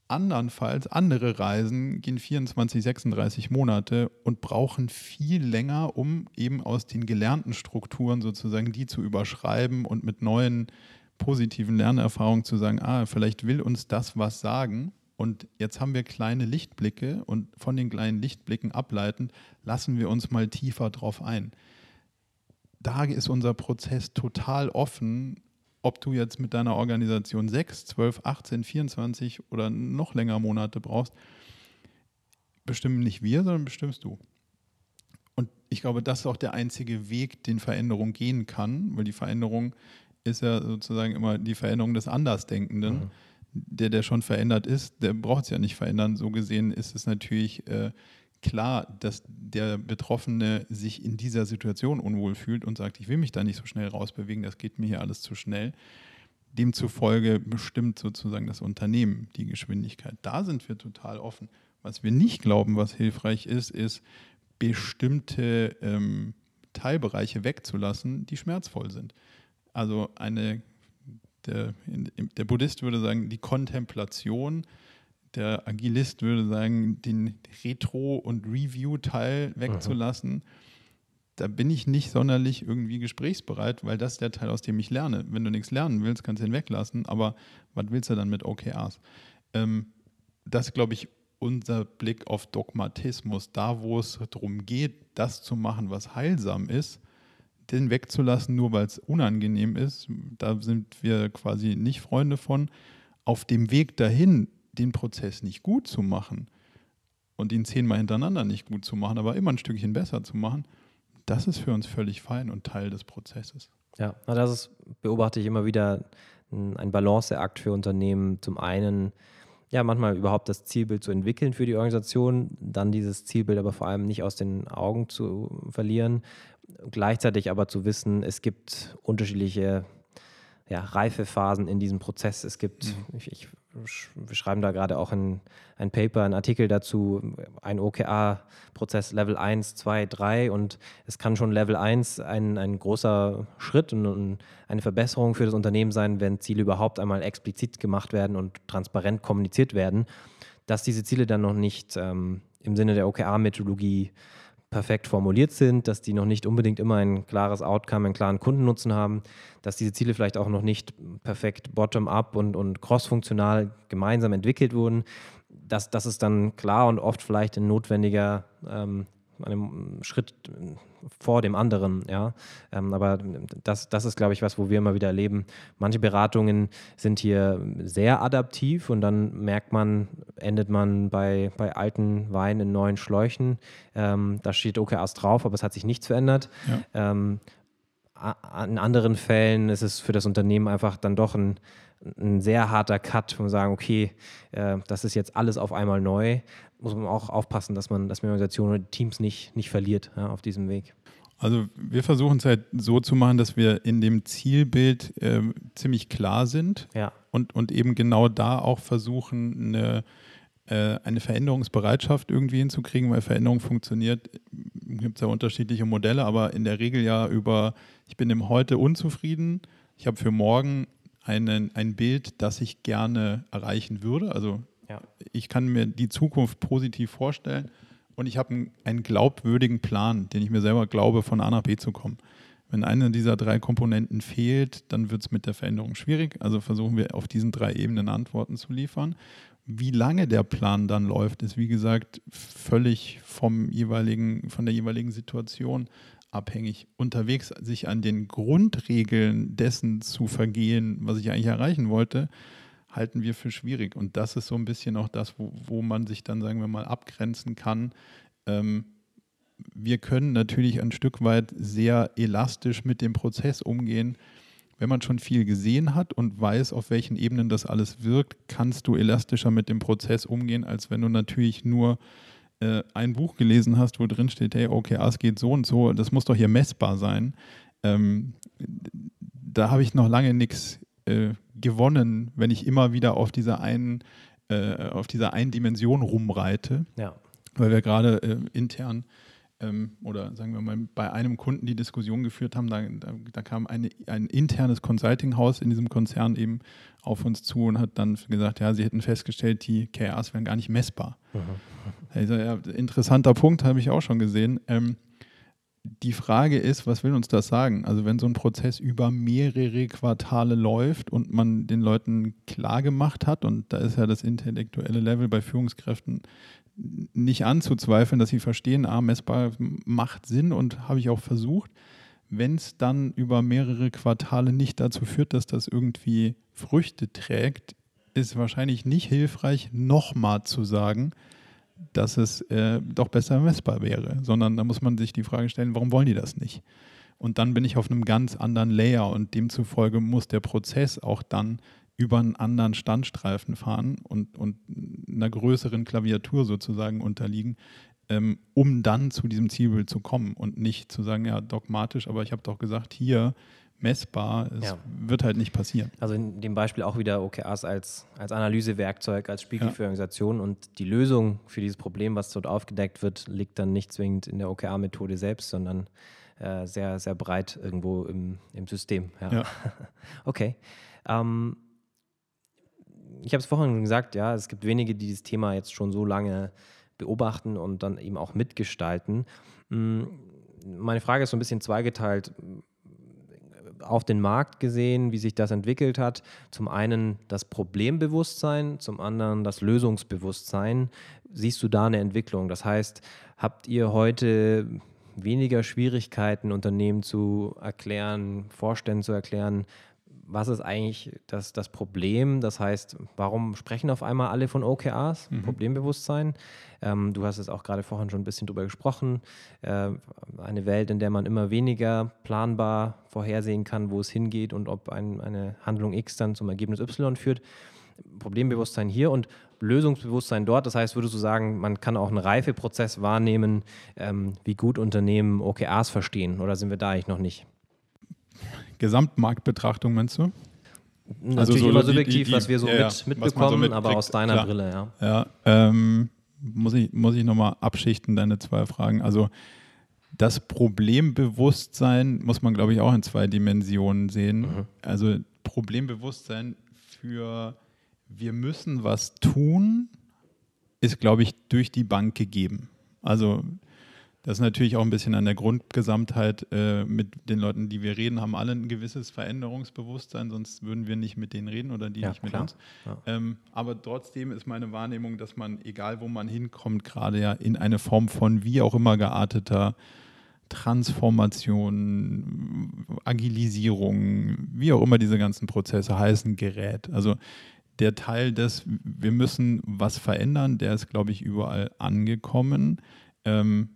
B: Andernfalls, andere Reisen gehen 24, 36 Monate und brauchen viel länger, um eben aus den gelernten Strukturen sozusagen die zu überschreiben und mit neuen positiven Lernerfahrungen zu sagen, ah, vielleicht will uns das was sagen. Und jetzt haben wir kleine Lichtblicke und von den kleinen Lichtblicken ableitend lassen wir uns mal tiefer drauf ein da ist unser Prozess total offen, ob du jetzt mit deiner Organisation 6, 12, 18, 24 oder noch länger Monate brauchst, bestimmen nicht wir, sondern bestimmst du. Und ich glaube, das ist auch der einzige Weg, den Veränderung gehen kann, weil die Veränderung ist ja sozusagen immer die Veränderung des Andersdenkenden. Mhm. Der, der schon verändert ist, der braucht es ja nicht verändern. So gesehen ist es natürlich äh, klar, dass der Betroffene sich in dieser Situation unwohl fühlt und sagt, ich will mich da nicht so schnell rausbewegen, das geht mir hier alles zu schnell. Demzufolge bestimmt sozusagen das Unternehmen die Geschwindigkeit. Da sind wir total offen. Was wir nicht glauben, was hilfreich ist, ist, bestimmte ähm, Teilbereiche wegzulassen, die schmerzvoll sind. Also eine, der, der Buddhist würde sagen, die Kontemplation der Agilist würde sagen, den Retro- und Review-Teil wegzulassen. Mhm. Da bin ich nicht sonderlich irgendwie gesprächsbereit, weil das ist der Teil, aus dem ich lerne. Wenn du nichts lernen willst, kannst du ihn weglassen, aber was willst du dann mit OKRs? Ähm, das glaube ich, unser Blick auf Dogmatismus. Da, wo es darum geht, das zu machen, was heilsam ist, den wegzulassen, nur weil es unangenehm ist, da sind wir quasi nicht Freunde von. Auf dem Weg dahin den Prozess nicht gut zu machen und ihn zehnmal hintereinander nicht gut zu machen, aber immer ein Stückchen besser zu machen, das ist für uns völlig fein und Teil des Prozesses.
A: Ja, das ist, beobachte ich immer wieder ein Balanceakt für Unternehmen. Zum einen, ja, manchmal überhaupt das Zielbild zu entwickeln für die Organisation, dann dieses Zielbild aber vor allem nicht aus den Augen zu verlieren. Gleichzeitig aber zu wissen, es gibt unterschiedliche ja, Reifephasen in diesem Prozess. Es gibt, mhm. ich, ich, wir schreiben da gerade auch ein, ein Paper, einen Artikel dazu, ein OKR-Prozess Level 1, 2, 3 und es kann schon Level 1 ein, ein großer Schritt und, und eine Verbesserung für das Unternehmen sein, wenn Ziele überhaupt einmal explizit gemacht werden und transparent kommuniziert werden, dass diese Ziele dann noch nicht ähm, im Sinne der OKR-Methodologie perfekt formuliert sind, dass die noch nicht unbedingt immer ein klares Outcome, einen klaren Kundennutzen haben, dass diese Ziele vielleicht auch noch nicht perfekt bottom-up und, und cross-funktional gemeinsam entwickelt wurden. Das, das ist dann klar und oft vielleicht ein notwendiger ähm, einem Schritt vor dem anderen, ja. Ähm, aber das, das ist, glaube ich, was, wo wir immer wieder erleben. Manche Beratungen sind hier sehr adaptiv und dann merkt man, endet man bei, bei alten Weinen in neuen Schläuchen. Ähm, da steht OKRs drauf, aber es hat sich nichts verändert. Ja. Ähm, in anderen Fällen ist es für das Unternehmen einfach dann doch ein, ein sehr harter Cut, wo wir sagen, okay, äh, das ist jetzt alles auf einmal neu. Muss man auch aufpassen, dass man, dass man Organisationen oder Teams nicht, nicht verliert ja, auf diesem Weg.
B: Also wir versuchen es halt so zu machen, dass wir in dem Zielbild äh, ziemlich klar sind
A: ja.
B: und, und eben genau da auch versuchen, eine, äh, eine Veränderungsbereitschaft irgendwie hinzukriegen, weil Veränderung funktioniert, gibt es ja unterschiedliche Modelle, aber in der Regel ja über, ich bin im Heute unzufrieden, ich habe für morgen einen, ein Bild, das ich gerne erreichen würde. Also ja. ich kann mir die Zukunft positiv vorstellen und ich habe einen, einen, glaubwürdigen Plan, den ich mir selber glaube, von A nach B zu kommen. Wenn eine dieser drei Komponenten fehlt, dann wird es mit der Veränderung schwierig. Also versuchen wir auf diesen drei Ebenen Antworten zu liefern. Wie lange der Plan dann läuft, ist wie gesagt völlig vom jeweiligen, von der jeweiligen Situation abhängig. Unterwegs sich an den Grundregeln dessen zu vergehen, was ich eigentlich erreichen wollte, halten wir für schwierig. Und das ist so ein bisschen auch das, wo, wo man sich dann, sagen wir mal, abgrenzen kann. Ähm, wir können natürlich ein Stück weit sehr elastisch mit dem Prozess umgehen. Wenn man schon viel gesehen hat und weiß, auf welchen Ebenen das alles wirkt, kannst du elastischer mit dem Prozess umgehen, als wenn du natürlich nur äh, ein Buch gelesen hast, wo drin steht, hey, okay, es geht so und so, das muss doch hier messbar sein. Ähm, da habe ich noch lange nichts äh, gewonnen, wenn ich immer wieder auf dieser einen, äh, auf dieser einen Dimension rumreite.
A: Ja.
B: Weil wir gerade äh, intern ähm, oder sagen wir mal bei einem Kunden die Diskussion geführt haben, da, da, da kam eine, ein internes Consulting-Haus in diesem Konzern eben auf uns zu und hat dann gesagt, ja, sie hätten festgestellt, die KRs wären gar nicht messbar. Mhm. Also, ja, interessanter Punkt, habe ich auch schon gesehen. Ähm, die Frage ist, was will uns das sagen? Also wenn so ein Prozess über mehrere Quartale läuft und man den Leuten klar gemacht hat, und da ist ja das intellektuelle Level bei Führungskräften nicht anzuzweifeln, dass sie verstehen, ah, messbar macht Sinn und habe ich auch versucht. Wenn es dann über mehrere Quartale nicht dazu führt, dass das irgendwie Früchte trägt, ist wahrscheinlich nicht hilfreich, nochmal zu sagen, dass es äh, doch besser messbar wäre, sondern da muss man sich die Frage stellen, warum wollen die das nicht? Und dann bin ich auf einem ganz anderen Layer und demzufolge muss der Prozess auch dann über einen anderen Standstreifen fahren und, und einer größeren Klaviatur sozusagen unterliegen, ähm, um dann zu diesem Zielbild zu kommen und nicht zu sagen, ja, dogmatisch, aber ich habe doch gesagt, hier messbar, es ja. wird halt nicht passieren.
A: Also in dem Beispiel auch wieder OKRs als, als Analysewerkzeug, als Spiegel ja. für Organisationen und die Lösung für dieses Problem, was dort aufgedeckt wird, liegt dann nicht zwingend in der OKR-Methode selbst, sondern äh, sehr, sehr breit irgendwo im, im System. Ja. ja. okay. Ähm, ich habe es vorhin gesagt, ja, es gibt wenige, die das Thema jetzt schon so lange beobachten und dann eben auch mitgestalten. Hm, meine Frage ist so ein bisschen zweigeteilt auf den Markt gesehen, wie sich das entwickelt hat. Zum einen das Problembewusstsein, zum anderen das Lösungsbewusstsein. Siehst du da eine Entwicklung? Das heißt, habt ihr heute weniger Schwierigkeiten, Unternehmen zu erklären, Vorständen zu erklären, was ist eigentlich das, das Problem? Das heißt, warum sprechen auf einmal alle von OKRs? Mhm. Problembewusstsein. Ähm, du hast es auch gerade vorhin schon ein bisschen drüber gesprochen. Äh, eine Welt, in der man immer weniger planbar vorhersehen kann, wo es hingeht und ob ein, eine Handlung X dann zum Ergebnis Y führt. Problembewusstsein hier und Lösungsbewusstsein dort. Das heißt, würdest du sagen, man kann auch einen Reifeprozess wahrnehmen, ähm, wie gut Unternehmen OKRs verstehen? Oder sind wir da eigentlich noch nicht?
B: Gesamtmarktbetrachtung, meinst du?
A: Natürlich also so immer subjektiv, die, die, was wir so ja, mit, mitbekommen, so aber aus deiner klar. Brille, ja.
B: Ja, ähm, muss ich, muss ich nochmal abschichten, deine zwei Fragen. Also das Problembewusstsein muss man, glaube ich, auch in zwei Dimensionen sehen. Mhm. Also Problembewusstsein für wir müssen was tun, ist, glaube ich, durch die Bank gegeben. Also Das ist natürlich auch ein bisschen an der Grundgesamtheit. Äh, mit den Leuten, die wir reden, haben alle ein gewisses Veränderungsbewusstsein, sonst würden wir nicht mit denen reden oder die ja, nicht mit klar. uns. Ja. Ähm, aber trotzdem ist meine Wahrnehmung, dass man, egal wo man hinkommt, gerade ja in eine Form von wie auch immer gearteter Transformation, Agilisierung, wie auch immer diese ganzen Prozesse heißen, gerät. Also der Teil des, wir müssen was verändern, der ist, glaube ich, überall angekommen. Ähm,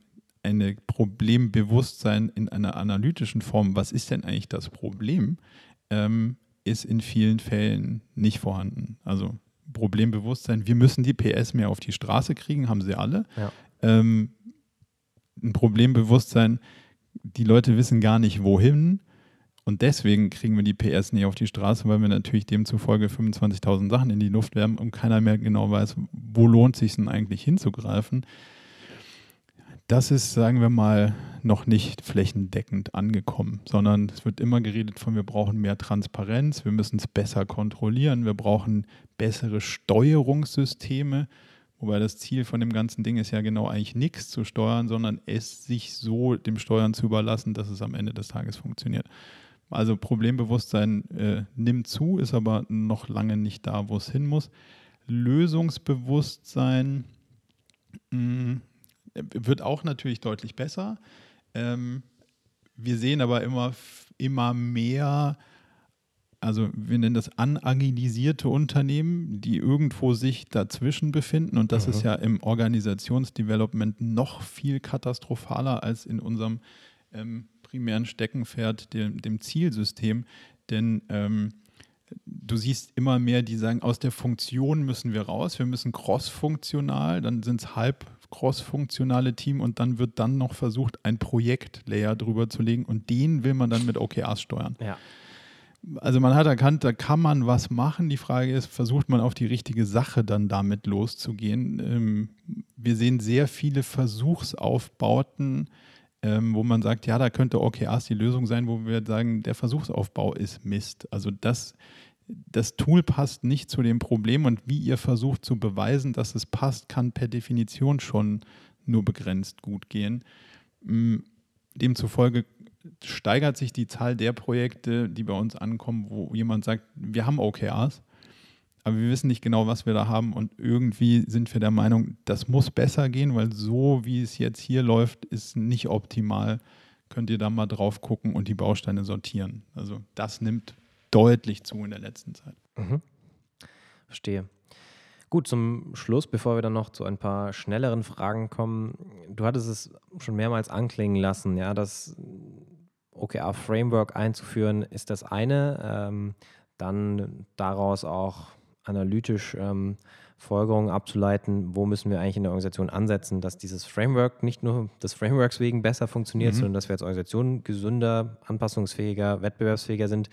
B: eine Problembewusstsein in einer analytischen Form, was ist denn eigentlich das Problem, ähm, ist in vielen Fällen nicht vorhanden. Also Problembewusstsein, wir müssen die PS mehr auf die Straße kriegen, haben sie alle. Ja. Ähm, ein Problembewusstsein, die Leute wissen gar nicht wohin und deswegen kriegen wir die PS nicht auf die Straße, weil wir natürlich demzufolge 25.000 Sachen in die Luft werfen und keiner mehr genau weiß, wo lohnt sich denn eigentlich hinzugreifen. Das ist, sagen wir mal, noch nicht flächendeckend angekommen, sondern es wird immer geredet von, wir brauchen mehr Transparenz, wir müssen es besser kontrollieren, wir brauchen bessere Steuerungssysteme. Wobei das Ziel von dem ganzen Ding ist ja genau eigentlich nichts zu steuern, sondern es sich so dem Steuern zu überlassen, dass es am Ende des Tages funktioniert. Also Problembewusstsein äh, nimmt zu, ist aber noch lange nicht da, wo es hin muss. Lösungsbewusstsein mh, mm, wird auch natürlich deutlich besser. Ähm, wir sehen aber immer, immer mehr also wir nennen das anagilisierte Unternehmen, die irgendwo sich dazwischen befinden. Und das mhm. ist ja im Organisationsdevelopment noch viel katastrophaler als in unserem ähm, primären Steckenpferd, dem, dem Zielsystem. Denn ähm, du siehst immer mehr, die sagen, aus der Funktion müssen wir raus, wir müssen cross-funktional, dann sind es halb cross-funktionale Team und dann wird dann noch versucht, ein Projekt-Layer drüber zu legen und den will man dann mit OKRs steuern. Ja also man hat erkannt, da kann man was machen. Die Frage ist, versucht man auf die richtige Sache dann damit loszugehen? Ähm, wir sehen sehr viele Versuchsaufbauten, ähm, wo man sagt, ja, da könnte OKRs die Lösung sein, wo wir sagen, der Versuchsaufbau ist Mist. Also das, das Tool passt nicht zu dem Problem und wie ihr versucht zu beweisen, dass es passt, kann per Definition schon nur begrenzt gut gehen. Ähm, demzufolge steigert sich die Zahl der Projekte, die bei uns ankommen, wo jemand sagt, wir haben OKRs, aber wir wissen nicht genau, was wir da haben und irgendwie sind wir der Meinung, das muss besser gehen, weil so wie es jetzt hier läuft, ist nicht optimal. Könnt ihr da mal drauf gucken und die Bausteine sortieren. Also das nimmt deutlich zu in der letzten Zeit. Mhm.
A: Verstehe. Gut, zum Schluss, bevor wir dann noch zu ein paar schnelleren Fragen kommen. Du hattest es schon mehrmals anklingen lassen, ja, dass OKR-Framework einzuführen, ist das eine. Ähm, dann daraus auch analytisch ähm, Folgerungen abzuleiten, wo müssen wir eigentlich in der Organisation ansetzen, dass dieses Framework nicht nur des Frameworks wegen besser funktioniert, mhm. sondern dass wir als Organisation gesünder, anpassungsfähiger, wettbewerbsfähiger sind.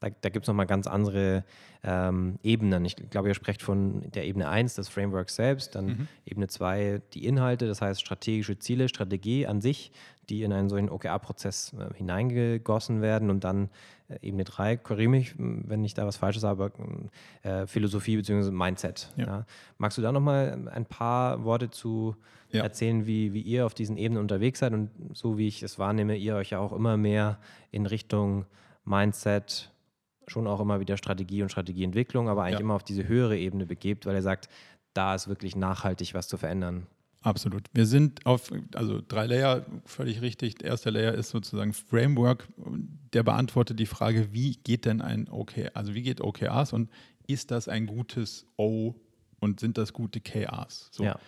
A: Da, da gibt es nochmal ganz andere ähm, Ebenen. Ich glaube, ihr sprecht von der Ebene 1 des Frameworks selbst, dann mhm. Ebene 2 die Inhalte, das heißt strategische Ziele, Strategie an sich, die in einen solchen OKR-Prozess äh, hineingegossen werden und dann äh, Ebene 3, korrigiere mich, wenn ich da was Falsches habe, äh, Philosophie bzw. Mindset. Ja. Ja. Magst du da nochmal ein paar Worte zu ja. erzählen, wie, wie ihr auf diesen Ebenen unterwegs seid und so wie ich es wahrnehme, ihr euch ja auch immer mehr in Richtung Mindset, schon auch immer wieder Strategie und Strategieentwicklung, aber eigentlich immer auf diese höhere Ebene begebt, weil er sagt, da ist wirklich nachhaltig was zu verändern.
B: Absolut. Wir sind auf, also drei Layer, völlig richtig. Der erste Layer ist sozusagen Framework, der beantwortet die Frage, wie geht denn ein OKR, also wie geht OKRs und ist das ein gutes O und sind das gute KRs? So. Ja.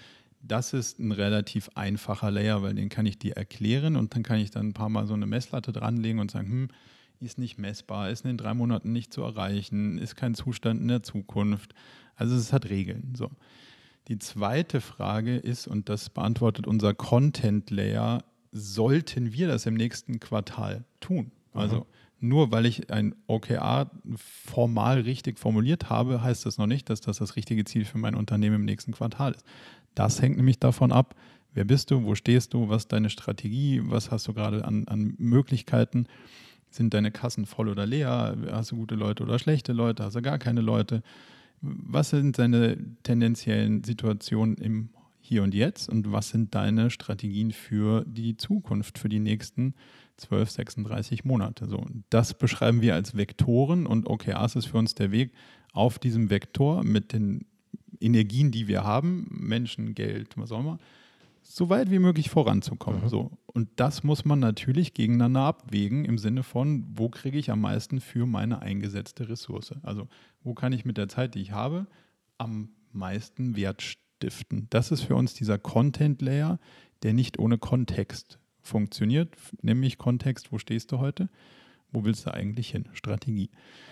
B: Das ist ein relativ einfacher Layer, weil den kann ich dir erklären und dann kann ich dann ein paar Mal so eine Messlatte dranlegen und sagen, hm, ist nicht messbar, ist in den drei Monaten nicht zu erreichen, ist kein Zustand in der Zukunft. Also es hat Regeln. So. Die zweite Frage ist, und das beantwortet unser Content Layer, sollten wir das im nächsten Quartal tun? Also mhm. nur weil ich ein OKR formal richtig formuliert habe, heißt das noch nicht, dass das das richtige Ziel für mein Unternehmen im nächsten Quartal ist. Das hängt nämlich davon ab, wer bist du, wo stehst du, was ist deine Strategie, was hast du gerade an, an Möglichkeiten. Sind deine Kassen voll oder leer? Hast du gute Leute oder schlechte Leute? Hast du gar keine Leute? Was sind seine tendenziellen Situationen im hier und jetzt und was sind deine Strategien für die Zukunft, für die nächsten 12, 36 Monate. So, das beschreiben wir als Vektoren und OKRs ist für uns der Weg auf diesem Vektor mit den Energien, die wir haben, Menschen, Geld, was auch immer, so weit wie möglich voranzukommen. Mhm. So. Und das muss man natürlich gegeneinander abwägen im Sinne von, wo kriege ich am meisten für meine eingesetzte Ressource? Also wo kann ich mit der Zeit, die ich habe, am meisten Wert stiften? Das ist für uns dieser Content-Layer, der nicht ohne Kontext funktioniert, nämlich Kontext, wo stehst du heute? Wo willst du eigentlich hin? Strategie.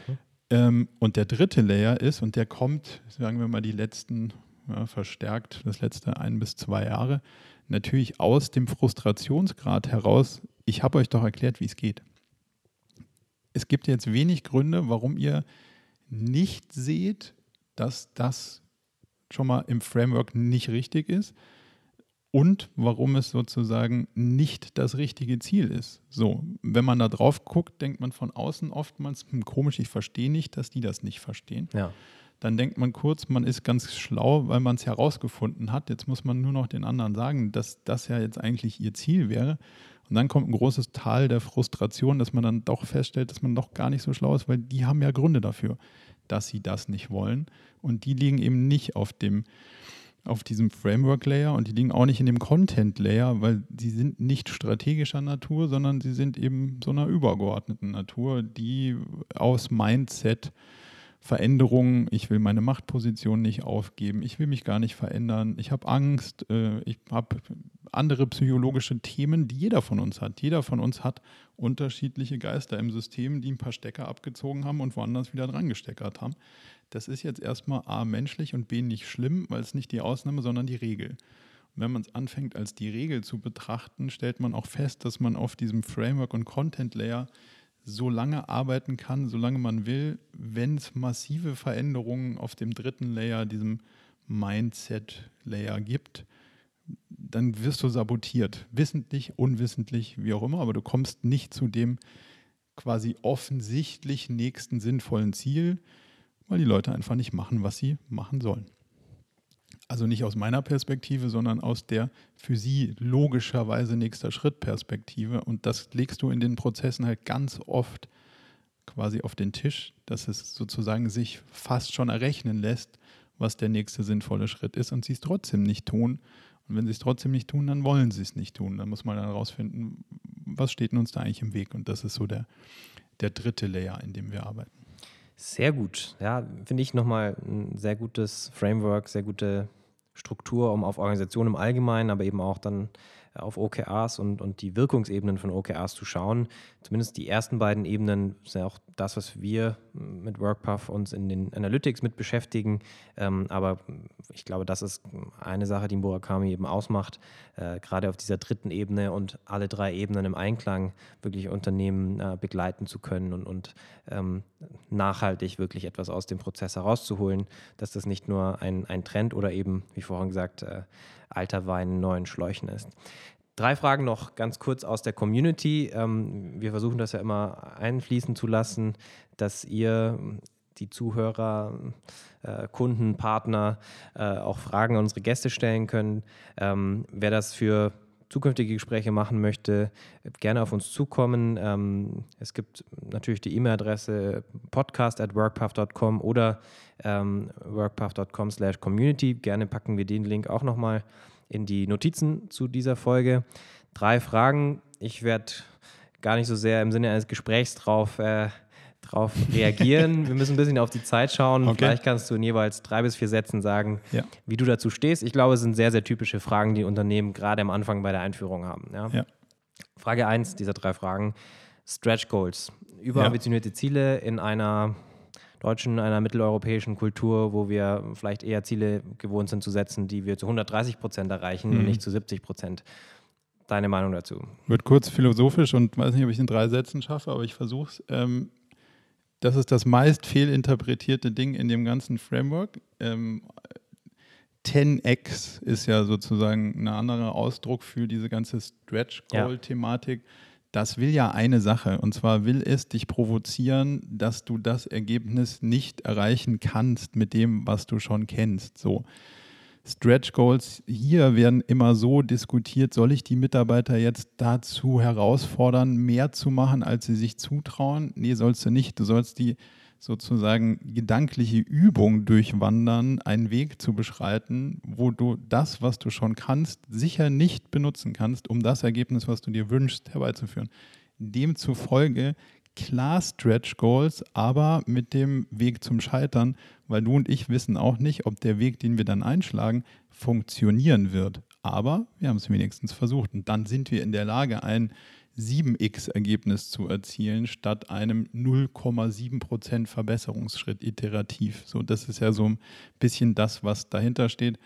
B: Mhm. Ähm, und der dritte Layer ist, und der kommt, sagen wir mal, die letzten, ja, verstärkt, das letzte ein bis zwei Jahre, natürlich aus dem Frustrationsgrad heraus, ich habe euch doch erklärt, wie es geht. Es gibt jetzt wenig Gründe, warum ihr nicht seht, dass das schon mal im Framework nicht richtig ist und warum es sozusagen nicht das richtige Ziel ist. So, wenn man da drauf guckt, denkt man von außen oftmals, hm, komisch, ich verstehe nicht, dass die das nicht verstehen.
A: Ja.
B: Dann denkt man kurz, man ist ganz schlau, weil man es herausgefunden hat. Jetzt muss man nur noch den anderen sagen, dass das ja jetzt eigentlich ihr Ziel wäre. Und dann kommt ein großes Tal der Frustration, dass man dann doch feststellt, dass man doch gar nicht so schlau ist, weil die haben ja Gründe dafür, dass sie das nicht wollen. Und die liegen eben nicht auf dem auf diesem Framework-Layer und die liegen auch nicht in dem Content-Layer, weil sie sind nicht strategischer Natur, sondern sie sind eben so einer übergeordneten Natur, die aus Mindset Veränderungen, ich will meine Machtposition nicht aufgeben, ich will mich gar nicht verändern, ich habe Angst, äh, ich habe andere psychologische Themen, die jeder von uns hat. Jeder von uns hat unterschiedliche Geister im System, die ein paar Stecker abgezogen haben und woanders wieder dran gesteckert haben. Das ist jetzt erstmal A menschlich und B nicht schlimm, weil es nicht die Ausnahme, sondern die Regel. Und wenn man es anfängt als die Regel zu betrachten, stellt man auch fest, dass man auf diesem Framework und Content Layer so lange arbeiten kann, solange man will, wenn es massive Veränderungen auf dem dritten Layer, diesem Mindset-Layer gibt, dann wirst du sabotiert. Wissentlich, unwissentlich, wie auch immer, aber du kommst nicht zu dem quasi offensichtlich nächsten sinnvollen Ziel, weil die Leute einfach nicht machen, was sie machen sollen. Also nicht aus meiner Perspektive, sondern aus der für sie logischerweise nächster Schritt Perspektive. Und das legst du in den Prozessen halt ganz oft quasi auf den Tisch, dass es sozusagen sich fast schon errechnen lässt, was der nächste sinnvolle Schritt ist und sie es trotzdem nicht tun. Und wenn sie es trotzdem nicht tun, dann wollen sie es nicht tun. Dann muss man dann herausfinden, was steht uns da eigentlich im Weg. Und das ist so der, der dritte Layer, in dem wir arbeiten.
A: Sehr gut. Ja, finde ich nochmal ein sehr gutes Framework, sehr gute Struktur, um auf Organisationen im Allgemeinen, aber eben auch dann auf OKRs und, und die Wirkungsebenen von OKRs zu schauen. Zumindest die ersten beiden Ebenen sind ja auch das, was wir mit WorkPath uns in den Analytics mit beschäftigen. Ähm, aber ich glaube, das ist eine Sache, die Murakami eben ausmacht, äh, gerade auf dieser dritten Ebene und alle drei Ebenen im Einklang wirklich Unternehmen äh, begleiten zu können und, und ähm, nachhaltig wirklich etwas aus dem Prozess herauszuholen, dass das nicht nur ein, ein Trend oder eben, wie vorhin gesagt, äh, alter Wein in neuen Schläuchen ist. Drei Fragen noch ganz kurz aus der Community. Ähm, wir versuchen das ja immer einfließen zu lassen, dass ihr die Zuhörer, äh, Kunden, Partner äh, auch Fragen an unsere Gäste stellen können. Ähm, wer das für zukünftige Gespräche machen möchte, gerne auf uns zukommen. Ähm, es gibt natürlich die E-Mail-Adresse podcast at workpath.com oder ähm, workpath.com slash community. Gerne packen wir den Link auch nochmal in die Notizen zu dieser Folge. Drei Fragen. Ich werde gar nicht so sehr im Sinne eines Gesprächs drauf, äh, drauf reagieren. Wir müssen ein bisschen auf die Zeit schauen. Okay. Vielleicht kannst du in jeweils drei bis vier Sätzen sagen, ja. wie du dazu stehst. Ich glaube, es sind sehr, sehr typische Fragen, die Unternehmen gerade am Anfang bei der Einführung haben. Ja? Ja. Frage 1 dieser drei Fragen. Stretch Goals. Überambitionierte Ziele in einer deutschen, einer mitteleuropäischen Kultur, wo wir vielleicht eher Ziele gewohnt sind zu setzen, die wir zu 130 Prozent erreichen mhm. und nicht zu 70 Prozent. Deine Meinung dazu?
B: Wird kurz philosophisch und weiß nicht, ob ich es in drei Sätzen schaffe, aber ich versuche es. Ähm, das ist das meist fehlinterpretierte Ding in dem ganzen Framework. Ähm, 10x ist ja sozusagen ein anderer Ausdruck für diese ganze Stretch-Goal-Thematik. Ja das will ja eine Sache. Und zwar will es dich provozieren, dass du das Ergebnis nicht erreichen kannst mit dem, was du schon kennst. So. Stretch Goals hier werden immer so diskutiert, soll ich die Mitarbeiter jetzt dazu herausfordern, mehr zu machen, als sie sich zutrauen? Nee, sollst du nicht. Du sollst die sozusagen gedankliche Übung durchwandern, einen Weg zu beschreiten, wo du das, was du schon kannst, sicher nicht benutzen kannst, um das Ergebnis, was du dir wünschst, herbeizuführen. Demzufolge klar Stretch Goals, aber mit dem Weg zum Scheitern, weil du und ich wissen auch nicht, ob der Weg, den wir dann einschlagen, funktionieren wird. Aber wir haben es wenigstens versucht und dann sind wir in der Lage, ein 7x-Ergebnis zu erzielen, statt einem 0,7% Verbesserungsschritt iterativ. So, das ist ja so ein bisschen das, was dahinter steht.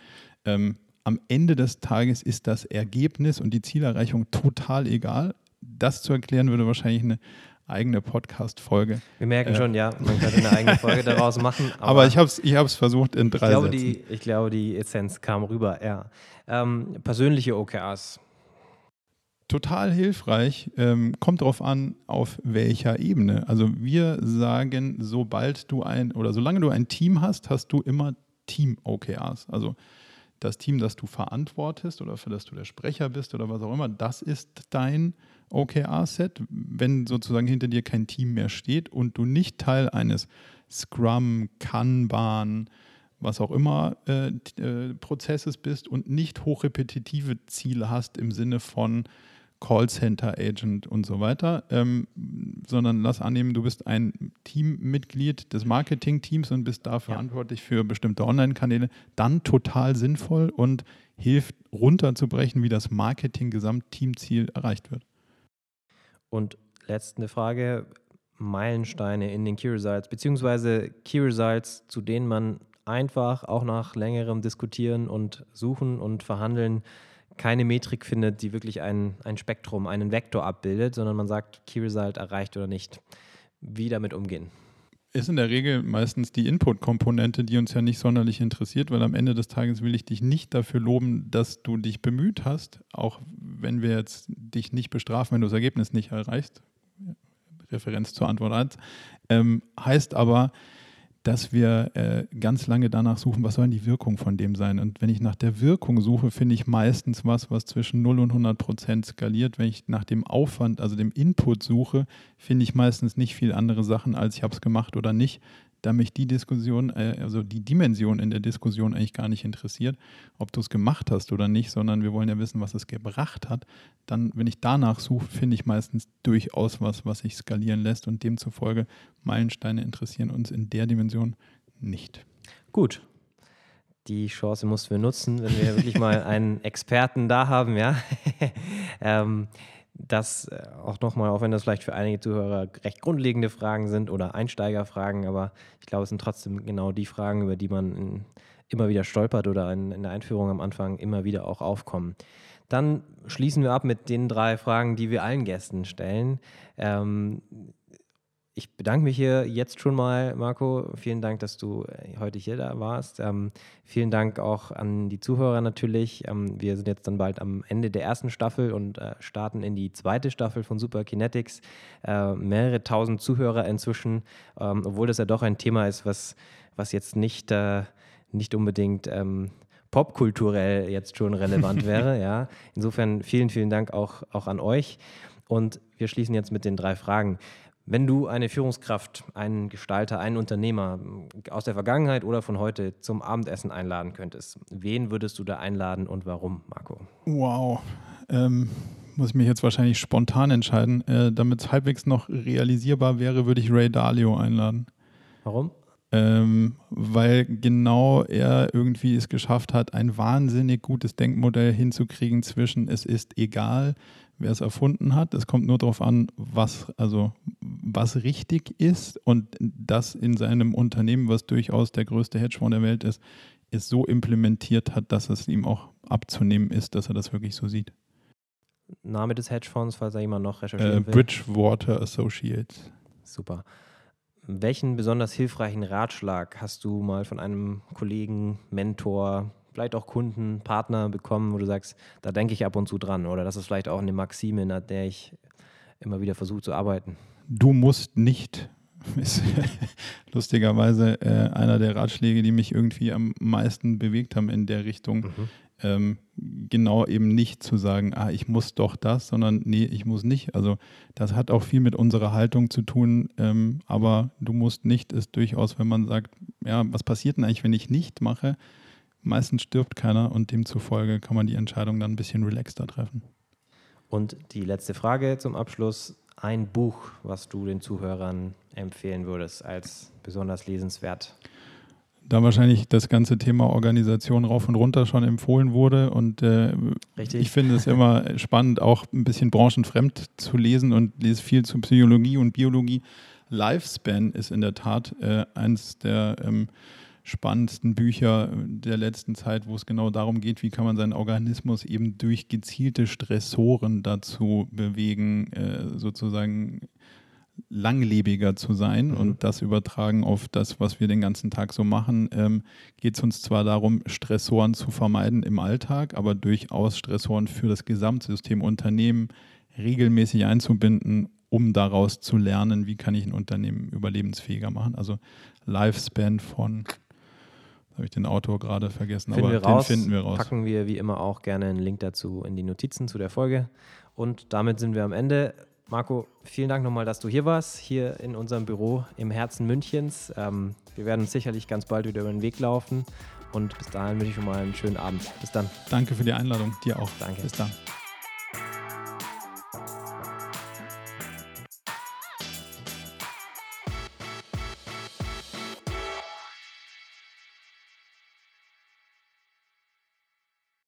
B: Ähm, am Ende des Tages ist das Ergebnis und die Zielerreichung total egal. Das zu erklären würde wahrscheinlich eine eigene Podcast-Folge.
A: Wir merken äh, schon, ja, man könnte eine eigene Folge daraus machen.
B: Aber, aber ich habe es ich versucht in drei
A: ich glaube,
B: Sätzen.
A: Die, ich glaube, die Essenz kam rüber, ja. Ähm, persönliche OKRs.
B: Total hilfreich. Ähm, kommt darauf an, auf welcher Ebene. Also wir sagen, sobald du ein oder solange du ein Team hast, hast du immer Team-OKRs. Also das Team, das du verantwortest oder für das du der Sprecher bist oder was auch immer, das ist dein OKR-Set, wenn sozusagen hinter dir kein Team mehr steht und du nicht Teil eines Scrum, Kanban, was auch immer äh, äh, Prozesses bist und nicht hochrepetitive Ziele hast im Sinne von Callcenter Agent und so weiter, ähm, sondern lass annehmen, du bist ein Teammitglied des Marketing-Teams und bist da ja. verantwortlich für bestimmte Online-Kanäle, dann total sinnvoll und hilft runterzubrechen, wie das Marketing-Gesamtteamziel erreicht wird.
A: Und letzte Frage: Meilensteine in den Key Results, beziehungsweise Key Results, zu denen man einfach auch nach längerem Diskutieren und Suchen und Verhandeln keine Metrik findet, die wirklich ein, ein Spektrum, einen Vektor abbildet, sondern man sagt, Key Result erreicht oder nicht. Wie damit umgehen?
B: Ist in der Regel meistens die Input-Komponente, die uns ja nicht sonderlich interessiert, weil am Ende des Tages will ich dich nicht dafür loben, dass du dich bemüht hast, auch wenn wir jetzt dich nicht bestrafen, wenn du das Ergebnis nicht erreichst. Referenz zur Antwort 1. Ähm, heißt aber, dass wir äh, ganz lange danach suchen, was soll denn die Wirkung von dem sein. Und wenn ich nach der Wirkung suche, finde ich meistens was, was zwischen 0 und 100 Prozent skaliert. Wenn ich nach dem Aufwand, also dem Input suche, finde ich meistens nicht viel andere Sachen, als ich habe es gemacht oder nicht da mich die Diskussion, äh, also die Dimension in der Diskussion eigentlich gar nicht interessiert, ob du es gemacht hast oder nicht, sondern wir wollen ja wissen, was es gebracht hat, dann, wenn ich danach suche, finde ich meistens durchaus was, was sich skalieren lässt und demzufolge Meilensteine interessieren uns in der Dimension nicht.
A: Gut. Die Chance mussten wir nutzen, wenn wir wirklich mal einen Experten da haben, ja. ähm, das äh, auch nochmal, auch wenn das vielleicht für einige Zuhörer recht grundlegende Fragen sind oder Einsteigerfragen, aber ich glaube, es sind trotzdem genau die Fragen, über die man immer wieder stolpert oder in, in, der Einführung am Anfang immer wieder auch aufkommen. Dann schließen wir ab mit den drei Fragen, die wir allen Gästen stellen. Ähm, ich bedanke mich hier jetzt schon mal, Marco. Vielen Dank, dass du äh, heute hier da warst. Ähm, vielen Dank auch an die Zuhörer natürlich. Ähm, wir sind jetzt dann bald am Ende der ersten Staffel und äh, starten in die zweite Staffel von Super Kinetics. Äh, mehrere tausend Zuhörer inzwischen, ähm, obwohl das ja doch ein Thema ist, was, was jetzt nicht, äh, nicht unbedingt ähm, popkulturell jetzt schon relevant wäre. ja. Insofern vielen, vielen Dank auch, auch an euch. Und wir schließen jetzt mit den drei Fragen. Wenn du eine Führungskraft, einen Gestalter, einen Unternehmer aus der Vergangenheit oder von heute zum Abendessen einladen könntest, wen würdest du da einladen und warum, Marco?
B: Wow. Ähm, muss ich mich jetzt wahrscheinlich spontan entscheiden. Äh, Damit es halbwegs noch realisierbar wäre, würde ich Ray Dalio einladen.
A: Warum?
B: Ähm, weil genau er irgendwie es geschafft hat, ein wahnsinnig gutes Denkmodell hinzukriegen zwischen es ist egal, wer es erfunden hat. Es kommt nur darauf an, was, also, was richtig ist und das in seinem Unternehmen, was durchaus der größte Hedgefonds der Welt ist, es so implementiert hat, dass es ihm auch abzunehmen ist, dass er das wirklich so sieht.
A: Name des Hedgefonds, falls er jemand noch recherchieren
B: äh, will. Bridgewater Associates.
A: Super. Welchen besonders hilfreichen Ratschlag hast du mal von einem Kollegen, Mentor, vielleicht auch Kunden, Partner bekommen, wo du sagst, da denke ich ab und zu dran oder das ist vielleicht auch eine Maxime, nach der ich immer wieder versuche zu arbeiten?
B: Du musst nicht ist lustigerweise äh, einer der Ratschläge, die mich irgendwie am meisten bewegt haben in der Richtung. Mhm. Ähm, genau eben nicht zu sagen, ah, ich muss doch das, sondern nee, ich muss nicht. Also das hat auch viel mit unserer Haltung zu tun, ähm, aber du musst nicht ist durchaus, wenn man sagt, ja, was passiert denn eigentlich, wenn ich nicht mache? Meistens stirbt keiner und demzufolge kann man die Entscheidung dann ein bisschen relaxter treffen.
A: Und die letzte Frage zum Abschluss ein Buch, was du den Zuhörern empfehlen würdest als besonders lesenswert?
B: Da wahrscheinlich das ganze Thema Organisation rauf und runter schon empfohlen wurde. Und äh, ich finde es immer spannend, auch ein bisschen branchenfremd zu lesen und lese viel zu Psychologie und Biologie. Lifespan ist in der Tat äh, eines der ähm, spannendsten Bücher der letzten Zeit, wo es genau darum geht, wie kann man seinen Organismus eben durch gezielte Stressoren dazu bewegen, äh, sozusagen langlebiger zu sein mhm. und das übertragen auf das, was wir den ganzen Tag so machen, ähm, geht es uns zwar darum, Stressoren zu vermeiden im Alltag, aber durchaus Stressoren für das Gesamtsystem Unternehmen regelmäßig einzubinden, um daraus zu lernen, wie kann ich ein Unternehmen überlebensfähiger machen. Also Lifespan von habe ich den Autor gerade vergessen,
A: finden aber wir raus, finden wir raus. Packen wir wie immer auch gerne einen Link dazu in die Notizen zu der Folge. Und damit sind wir am Ende. Marco, vielen Dank nochmal, dass du hier warst, hier in unserem Büro im Herzen Münchens. Ähm, wir werden uns sicherlich ganz bald wieder über den Weg laufen. Und bis dahin wünsche ich schon mal einen schönen Abend. Bis dann.
B: Danke für die Einladung. Dir auch.
A: Danke.
B: Bis dann.